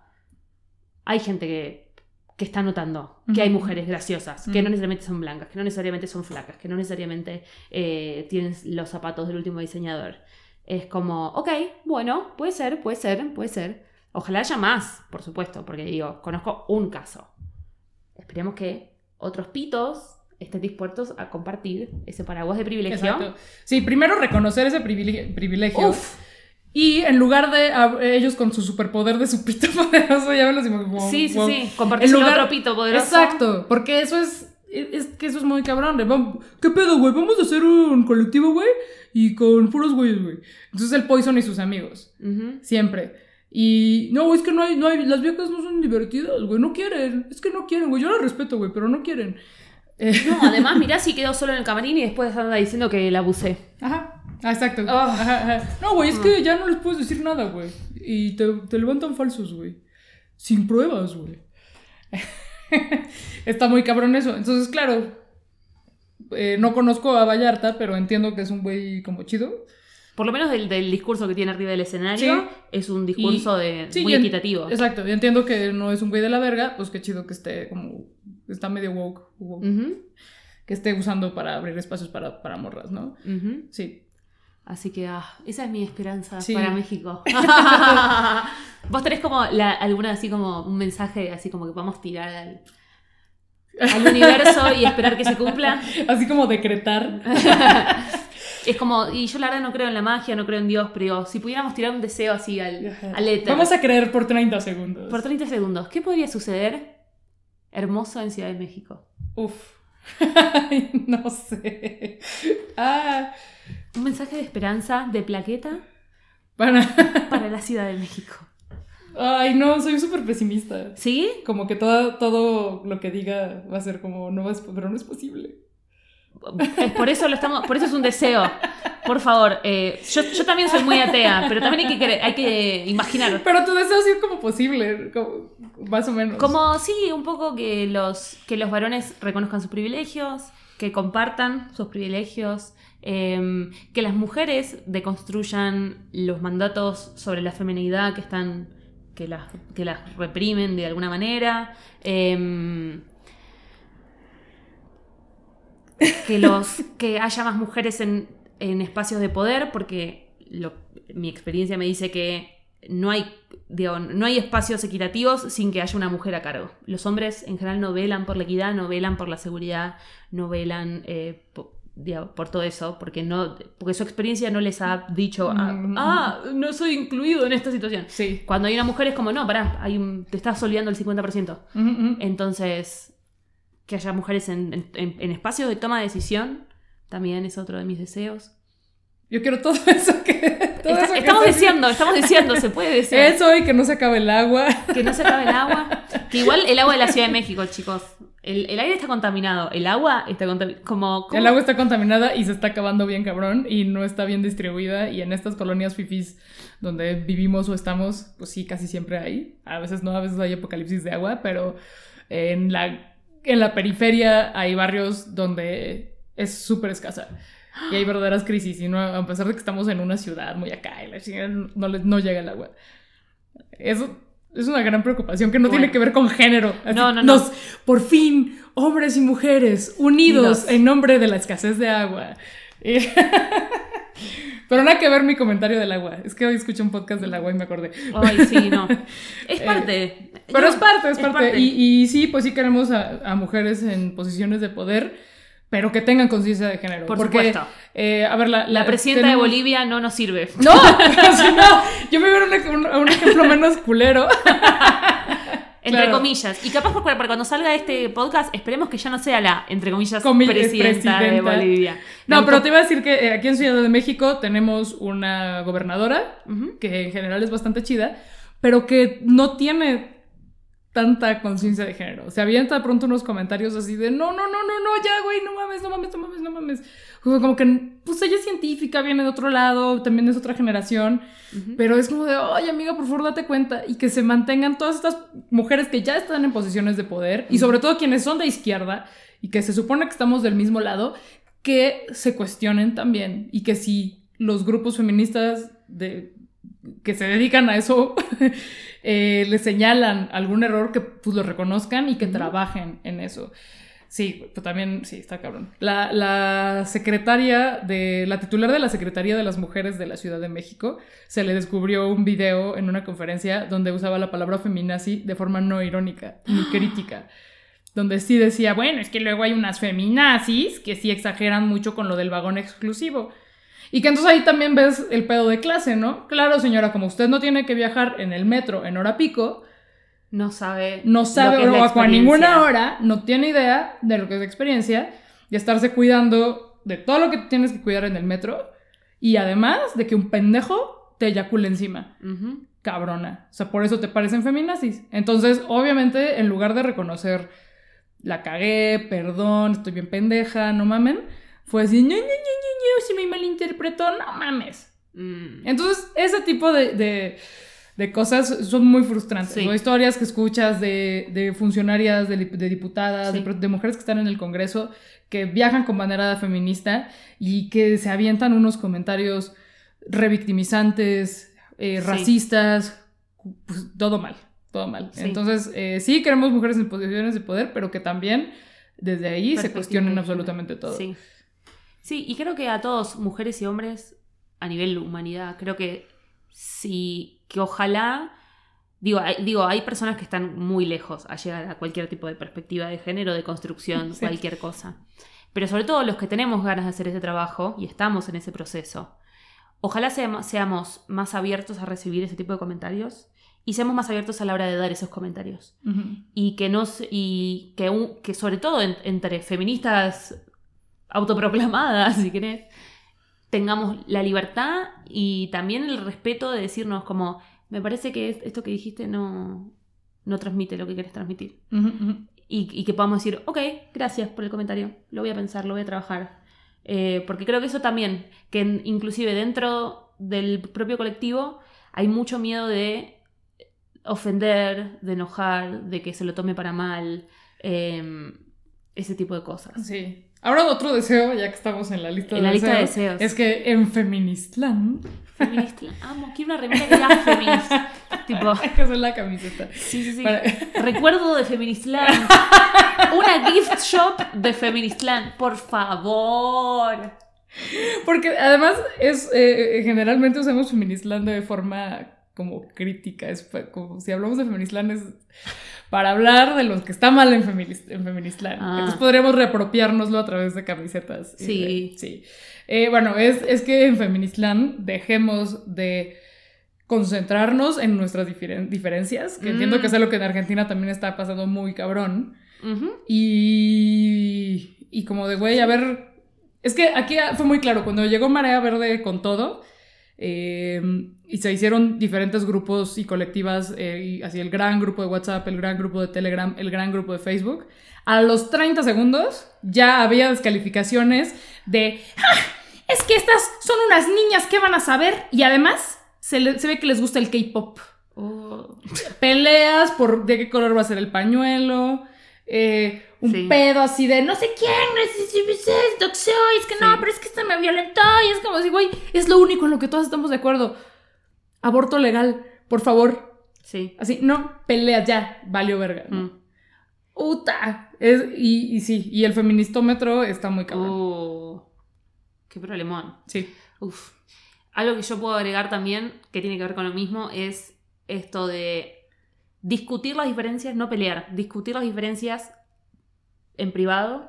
[SPEAKER 3] Hay gente que, que está notando que hay mujeres graciosas, que no necesariamente son blancas, que no necesariamente son flacas, que no necesariamente eh, tienen los zapatos del último diseñador. Es como, ok, bueno, puede ser, puede ser, puede ser. Ojalá haya más, por supuesto, porque digo, conozco un caso. Esperemos que otros pitos estén dispuestos a compartir ese paraguas de privilegio.
[SPEAKER 4] Exacto. Sí, primero reconocer ese privilegio. privilegio
[SPEAKER 3] Uf,
[SPEAKER 4] Y en lugar de ellos con su superpoder de su pito poderoso, ya me los imagino como.
[SPEAKER 3] sí, sí,
[SPEAKER 4] wow.
[SPEAKER 3] sí. Compartir otro pito poderoso.
[SPEAKER 4] Exacto, porque eso es. Es que eso es muy cabrón. de, "Vam- ¿Qué pedo, güey? Vamos a hacer un colectivo, güey. Y con puros güeyes, güey. Entonces el Poison y sus amigos. Siempre. Y no, es que no hay, no hay. Las viejas no son divertidas, güey. No quieren. Es que no quieren, güey. Yo las respeto, güey, pero no quieren.
[SPEAKER 3] No, además, mirá si quedó solo en el camarín y después anda diciendo que la abusé.
[SPEAKER 4] Ajá. Ah, exacto.
[SPEAKER 3] Ah.
[SPEAKER 4] Ajá, ajá. No, güey, es que ya no les puedes decir nada, güey. Y te, te levantan falsos, güey. Sin pruebas, güey. está muy cabrón eso. Entonces, claro, eh, no conozco a Vallarta, pero entiendo que es un güey como chido.
[SPEAKER 3] Por lo menos del, del discurso que tiene arriba del escenario,
[SPEAKER 4] Sí.
[SPEAKER 3] es un discurso de,
[SPEAKER 4] Sí,
[SPEAKER 3] muy
[SPEAKER 4] y
[SPEAKER 3] equitativo.
[SPEAKER 4] Exacto, y entiendo que no es un güey de la verga, pues qué chido que esté como, está medio woke, woke,
[SPEAKER 3] Ujú,
[SPEAKER 4] que esté usando para abrir espacios para, para morras, ¿no?
[SPEAKER 3] ujú.
[SPEAKER 4] Sí.
[SPEAKER 3] Así que ah, esa es mi esperanza
[SPEAKER 4] Sí.
[SPEAKER 3] para México. ¿Vos tenés como la- alguna así como un mensaje así como que vamos a tirar al, al universo y esperar que se cumpla?
[SPEAKER 4] Así como decretar.
[SPEAKER 3] Es como, y yo la verdad no creo en la magia, no creo en Dios, pero si pudiéramos tirar un deseo así al, al éter
[SPEAKER 4] Vamos a creer por 30 segundos.
[SPEAKER 3] por 30 segundos, ¿qué podría suceder hermoso en Ciudad de México?
[SPEAKER 4] Uf. No sé. Ah,
[SPEAKER 3] Un mensaje de esperanza, de plaqueta
[SPEAKER 4] para...
[SPEAKER 3] para la Ciudad de México.
[SPEAKER 4] Ay, no, soy súper pesimista.
[SPEAKER 3] ¿Sí?
[SPEAKER 4] Como que todo, todo lo que diga va a ser como, no es, pero no es posible.
[SPEAKER 3] Es por eso lo estamos, por eso es un deseo. Por favor, eh, yo, yo también soy muy atea, pero también hay que, hay que imaginar.
[SPEAKER 4] Pero tu deseo sí es como posible, como, más o menos.
[SPEAKER 3] Como sí, un poco que los, que los varones reconozcan sus privilegios, que compartan sus privilegios, eh, que las mujeres deconstruyan los mandatos sobre la feminidad que están que las, que las reprimen de alguna manera. eh, que los que haya más mujeres en, en espacios de poder, porque lo- mi experiencia me dice que no hay, digo, no hay espacios equitativos sin que haya una mujer a cargo. Los hombres en general no velan por la equidad, no velan por la seguridad, no velan eh, digo, por todo eso, porque, no, porque su experiencia no les ha dicho, ah,
[SPEAKER 4] Mm.
[SPEAKER 3] ah, no soy incluido en esta situación.
[SPEAKER 4] Sí.
[SPEAKER 3] Cuando hay una mujer es como, no, pará, hay un- te estás olvidando el 50%.
[SPEAKER 4] Ujú, ujú.
[SPEAKER 3] Entonces, que haya mujeres en, en- espacios de toma de decisión también es otro de mis deseos.
[SPEAKER 4] Yo quiero todo eso que... todo
[SPEAKER 3] Está-
[SPEAKER 4] eso
[SPEAKER 3] estamos diciendo, estamos diciendo, se puede decir.
[SPEAKER 4] Eso y que no se acabe el agua.
[SPEAKER 3] Que no se acabe el agua. Que igual el agua de la Ciudad de México, chicos. El, el aire está contaminado, el agua está contaminada.
[SPEAKER 4] El agua está contaminada y se está acabando bien cabrón y no está bien distribuida y en estas colonias fifís donde vivimos o estamos, pues sí, casi siempre hay. A veces no, a veces hay apocalipsis de agua, pero en la, en la periferia hay barrios donde es súper escasa. Y hay verdaderas crisis, y no, a pesar de que estamos en una ciudad muy acá y la chingada, no, no llega el agua. Eso es una gran preocupación que no
[SPEAKER 3] Bueno.
[SPEAKER 4] tiene que ver con género. Así,
[SPEAKER 3] No, no, no.
[SPEAKER 4] nos- por fin, hombres y mujeres unidos en nombre de la escasez de agua. Pero nada que ver mi comentario del agua. Es que hoy escuché un podcast del agua y me acordé.
[SPEAKER 3] Ay, sí, no. Es parte.
[SPEAKER 4] Eh, Pero es parte, es parte. Y, y sí, pues sí queremos a, a mujeres en posiciones de poder, pero que tengan conciencia de género.
[SPEAKER 3] Por
[SPEAKER 4] Porque,
[SPEAKER 3] supuesto.
[SPEAKER 4] eh, a ver, la,
[SPEAKER 3] La presidenta de Bolivia no nos sirve.
[SPEAKER 4] No, sí, no. Yo me veo un, un- un ejemplo menos culero.
[SPEAKER 3] Entre
[SPEAKER 4] Claro.
[SPEAKER 3] comillas. Y capaz por- para cuando salga este podcast, esperemos que ya no sea la, entre comillas,
[SPEAKER 4] Comi-
[SPEAKER 3] presidenta, de. Bolivia.
[SPEAKER 4] No, pero te iba a decir que eh, aquí en Ciudad de México tenemos una gobernadora que en general es bastante chida, pero que no tiene tanta conciencia de género. O sea, avienta de pronto unos comentarios así de no, no, no, no, no, ya, güey, no mames, no mames, no mames, no mames. Como como que, pues ella es científica, viene de otro lado, también es otra generación, pero es como de, oye, amiga, por favor, date cuenta y que se mantengan todas estas mujeres que ya están en posiciones de poder y sobre todo quienes son de izquierda y que se supone que estamos del mismo lado, que se cuestionen también y que si los grupos feministas de, que se dedican a eso eh, le señalan algún error, que pues lo reconozcan y que trabajen en eso. Sí, pues también, sí, está cabrón. La, la secretaria de, la titular de la Secretaría de las Mujeres de la Ciudad de México, se le descubrió un video en una conferencia donde usaba la palabra feminazi de forma no irónica ni crítica. Donde sí decía, bueno, es que luego hay unas feminazis que sí exageran mucho con lo del vagón exclusivo. Y que entonces ahí también ves el pedo de clase, ¿no? Claro, señora, como usted no tiene que viajar en el metro en hora pico,
[SPEAKER 3] No sabe.
[SPEAKER 4] no sabe
[SPEAKER 3] lo que es la
[SPEAKER 4] o a ninguna hora, no tiene idea de lo que es la experiencia y estarse cuidando de todo lo que tienes que cuidar en el metro y además de que un pendejo te eyacule encima. Cabrona. O sea, por eso te parecen feminazis. Entonces, obviamente, en lugar de reconocer la cagué, perdón, estoy bien pendeja, no mamen, fue así, ño, se me malinterpretó, no mames.
[SPEAKER 3] Mm.
[SPEAKER 4] Entonces, ese tipo de, de, de cosas son muy frustrantes.
[SPEAKER 3] Sí.
[SPEAKER 4] ¿no? Historias que escuchas de, de funcionarias, de, de diputadas,
[SPEAKER 3] Sí.
[SPEAKER 4] de, de mujeres que están en el Congreso, que viajan con bandera feminista y que se avientan unos comentarios revictimizantes, eh,
[SPEAKER 3] Sí.
[SPEAKER 4] racistas, pues todo mal, todo mal. Entonces, eh, sí queremos mujeres en posiciones de poder, pero que también desde ahí se cuestionen absolutamente todo.
[SPEAKER 3] Sí. Sí, y creo que a todos, mujeres y hombres, a nivel humanidad, creo que sí, que ojalá, digo hay, digo, hay personas que están muy lejos a llegar a cualquier tipo de perspectiva de género, de construcción,
[SPEAKER 4] Sí.
[SPEAKER 3] cualquier cosa. Pero sobre todo los que tenemos ganas de hacer ese trabajo y estamos en ese proceso, ojalá seamos, seamos más abiertos a recibir ese tipo de comentarios y seamos más abiertos a la hora de dar esos comentarios y que no se- y que, un- que sobre todo en- entre feministas autoproclamadas, si querés, tengamos la libertad y también el respeto de decirnos como, me parece que es- esto que dijiste no, no transmite lo que querés transmitir. Y, y que podamos decir, ok, gracias por el comentario, lo voy a pensar, lo voy a trabajar. Eh, porque creo que eso también, que inclusive dentro del propio colectivo hay mucho miedo de ofender, de enojar, de que se lo tome para mal, eh, ese tipo de cosas.
[SPEAKER 4] Sí. Ahora otro deseo, ya que estamos en la lista,
[SPEAKER 3] En
[SPEAKER 4] de,
[SPEAKER 3] la lista de
[SPEAKER 4] deseos,
[SPEAKER 3] deseos.
[SPEAKER 4] es que en Feministland,
[SPEAKER 3] Feminista, amo, quiero una remera que diga feminista. tipo,
[SPEAKER 4] hay que hacer la camiseta.
[SPEAKER 3] sí, sí, sí.
[SPEAKER 4] Para-
[SPEAKER 3] Recuerdo de Feministland. Una gift shop de Feministland, por favor.
[SPEAKER 4] Porque además es eh, generalmente usamos Feministland de forma como crítica, es como si hablamos de Feministland es para hablar de lo que está mal en, Feminist, en Feministland.
[SPEAKER 3] Ah.
[SPEAKER 4] Entonces podríamos reapropiárnoslo a través de camisetas.
[SPEAKER 3] Sí.
[SPEAKER 4] de- sí. Eh, bueno, es, es que en Feministland dejemos de concentrarnos en nuestras diferen- diferencias, que entiendo
[SPEAKER 3] Mm.
[SPEAKER 4] que es algo que en Argentina también está pasando muy cabrón. Y, y como de, güey, a ver, es que aquí fue muy claro, cuando llegó Marea Verde con todo, eh, y se hicieron diferentes grupos y colectivas, eh, así el gran grupo de WhatsApp, el gran grupo de Telegram, el gran grupo de Facebook, a los 30 segundos ya había descalificaciones de, "Ah, es que estas son unas niñas que van a saber, y además se, le- se ve que les gusta el K-Pop.
[SPEAKER 3] Oh.
[SPEAKER 4] peleas por de qué color va a ser el pañuelo, eh, un
[SPEAKER 3] Sí.
[SPEAKER 4] pedo así de no sé quién, no sé si es y es que no,
[SPEAKER 3] Sí.
[SPEAKER 4] pero es que este me violentó, y es como así, güey, es lo único en lo que todos estamos de acuerdo. Aborto legal, por favor.
[SPEAKER 3] Sí.
[SPEAKER 4] Así, no, peleas ya, valió verga. ¿no?
[SPEAKER 3] Mm.
[SPEAKER 4] Uta. Es, y, y sí, y el feministómetro está muy cabrón.
[SPEAKER 3] Oh. Qué problemón.
[SPEAKER 4] Sí.
[SPEAKER 3] Uf. Algo que yo puedo agregar también, que tiene que ver con lo mismo, es esto de discutir las diferencias, no pelear, discutir las diferencias en privado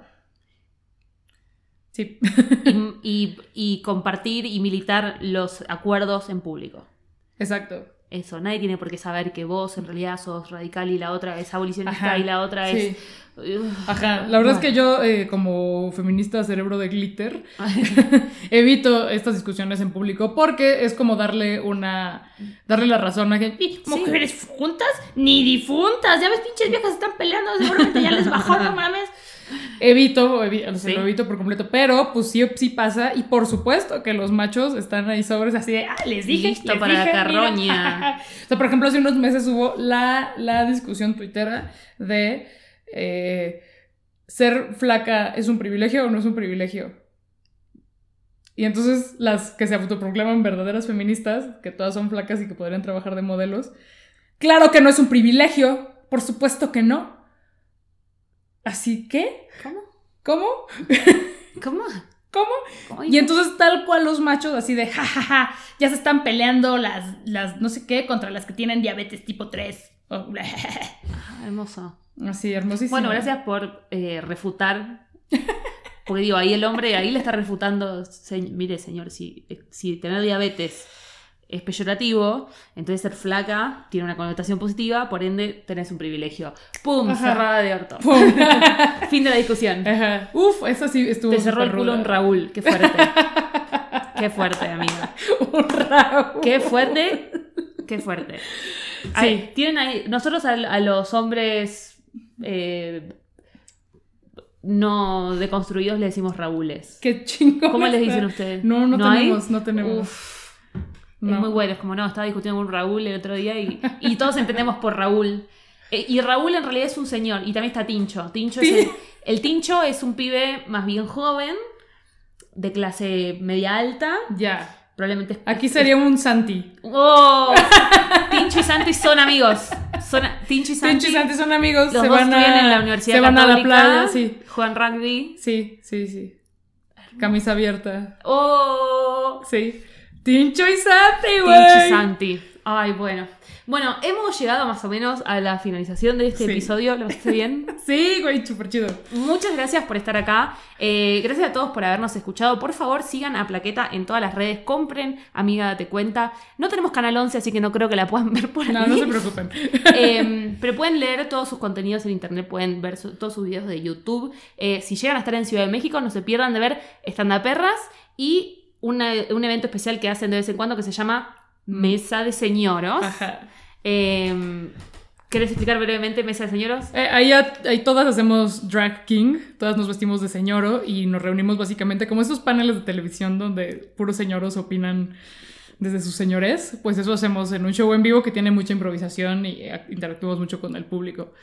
[SPEAKER 4] Sí.
[SPEAKER 3] y, y- y compartir y militar los acuerdos en público.
[SPEAKER 4] Exacto.
[SPEAKER 3] Eso, nadie tiene por qué saber que vos en realidad sos radical y la otra es abolicionista
[SPEAKER 4] Ajá,
[SPEAKER 3] y la otra
[SPEAKER 4] sí.
[SPEAKER 3] es... Uf.
[SPEAKER 4] Ajá, la verdad es que yo, eh, como feminista cerebro de glitter, evito estas discusiones en público porque es como darle una darle la razón a "Y, mujeres juntas ni difuntas ya ves pinches viejas están peleando seguramente ya les bajó no mames evito, evi- o sea,
[SPEAKER 3] Sí.
[SPEAKER 4] lo evito por completo pero pues sí sí pasa y por supuesto que los machos están ahí sobres así de ah les dije
[SPEAKER 3] Listo
[SPEAKER 4] les
[SPEAKER 3] para la
[SPEAKER 4] dije, mira".
[SPEAKER 3] carroña.
[SPEAKER 4] o sea por ejemplo hace unos meses hubo la, la discusión tuitera de eh, ser flaca es un privilegio o no es un privilegio y entonces las que se autoproclaman verdaderas feministas, que todas son flacas y que podrían trabajar de modelos, claro que no es un privilegio, por supuesto que no. Así que,
[SPEAKER 3] ¿Cómo?
[SPEAKER 4] ¿cómo?
[SPEAKER 3] ¿Cómo?
[SPEAKER 4] ¿Cómo?
[SPEAKER 3] ¿Cómo?
[SPEAKER 4] Y entonces tal cual los machos así de, jajaja, ya se están peleando las, las no sé qué contra las que tienen diabetes tipo 3. Oh,
[SPEAKER 3] Ah, hermoso.
[SPEAKER 4] Así, hermosísimo.
[SPEAKER 3] Bueno, gracias por eh, refutar. Porque digo, ahí el hombre, ahí le está refutando, "Se- mire señor, si, si tener diabetes es peyorativo, entonces ser flaca tiene una connotación positiva, por ende tenés un privilegio. ¡Pum!
[SPEAKER 4] Ajá.
[SPEAKER 3] Cerrada de orto.
[SPEAKER 4] Pum.
[SPEAKER 3] fin de la discusión.
[SPEAKER 4] Ajá. Uf, esa sí estuvo
[SPEAKER 3] Te cerró el culo
[SPEAKER 4] ruda.
[SPEAKER 3] un Raúl. Qué fuerte. Qué fuerte, amiga.
[SPEAKER 4] Un Raúl.
[SPEAKER 3] Qué fuerte. Qué fuerte. Ahí, tienen ahí. Nosotros a, a los hombres eh, no deconstruidos le decimos Raúles.
[SPEAKER 4] Qué chingón.
[SPEAKER 3] ¿Cómo les dicen ustedes?
[SPEAKER 4] No, no, tenemos, no tenemos.
[SPEAKER 3] Uf. Es muy bueno, es como no, estaba discutiendo con Raúl el otro día y, y todos entendemos por Raúl. Eh, y Raúl en realidad es un señor, y también está Tincho. Tincho es el, el Tincho es un pibe más bien joven, de clase media alta,
[SPEAKER 4] Ya.
[SPEAKER 3] probablemente es-
[SPEAKER 4] Aquí sería un Santi.
[SPEAKER 3] ¡Oh! Tincho y Santi son amigos. Son, Tincho y Santi,
[SPEAKER 4] Tincho y Santi son amigos.
[SPEAKER 3] los
[SPEAKER 4] se
[SPEAKER 3] dos
[SPEAKER 4] van a,
[SPEAKER 3] en la Universidad
[SPEAKER 4] Se van a la playa, sí.
[SPEAKER 3] Juegan rugby.
[SPEAKER 4] Sí, sí, sí. Camisa abierta.
[SPEAKER 3] ¡Oh!
[SPEAKER 4] Sí. Tincho y Santi,
[SPEAKER 3] Tincho y
[SPEAKER 4] güey.
[SPEAKER 3] Santi. Ay, bueno. Bueno, hemos llegado más o menos a la finalización de este
[SPEAKER 4] Sí.
[SPEAKER 3] episodio. ¿Lo viste bien?
[SPEAKER 4] Sí, güey, súper chido.
[SPEAKER 3] Muchas gracias por estar acá. Eh, gracias a todos por habernos escuchado. Por favor, sigan a Plaqueta en todas las redes. Compren Amiga Date Cuenta. No tenemos Canal 11, así que no creo que la puedan ver por ahí.
[SPEAKER 4] No, no se preocupen.
[SPEAKER 3] Eh, pero pueden leer todos sus contenidos en internet, pueden ver su- todos sus videos de YouTube. Eh, si llegan a estar en Ciudad de México, no se pierdan de ver Stand Perras y una- un evento especial que hacen de vez en cuando que se llama Mesa de Señoros.
[SPEAKER 4] Ajá.
[SPEAKER 3] Eh, ¿Querés explicar brevemente Mesa de Señoros?
[SPEAKER 4] Eh, ahí, a- ahí todas hacemos drag king, todas nos vestimos de señoro y nos reunimos básicamente como esos paneles de televisión donde puros señoros opinan desde sus señores. Pues eso hacemos en un show en vivo que tiene mucha improvisación y eh, interactuamos mucho con el público.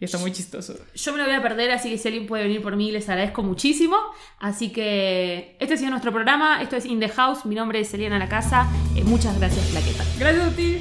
[SPEAKER 4] Y está muy chistoso.
[SPEAKER 3] Yo me lo voy a perder, así que si alguien puede venir por mí, les agradezco muchísimo. Así que este ha sido nuestro programa. Esto es In the House. Mi nombre es Eliana La Casa. Eh, muchas gracias, Plaqueta.
[SPEAKER 4] Gracias a ti.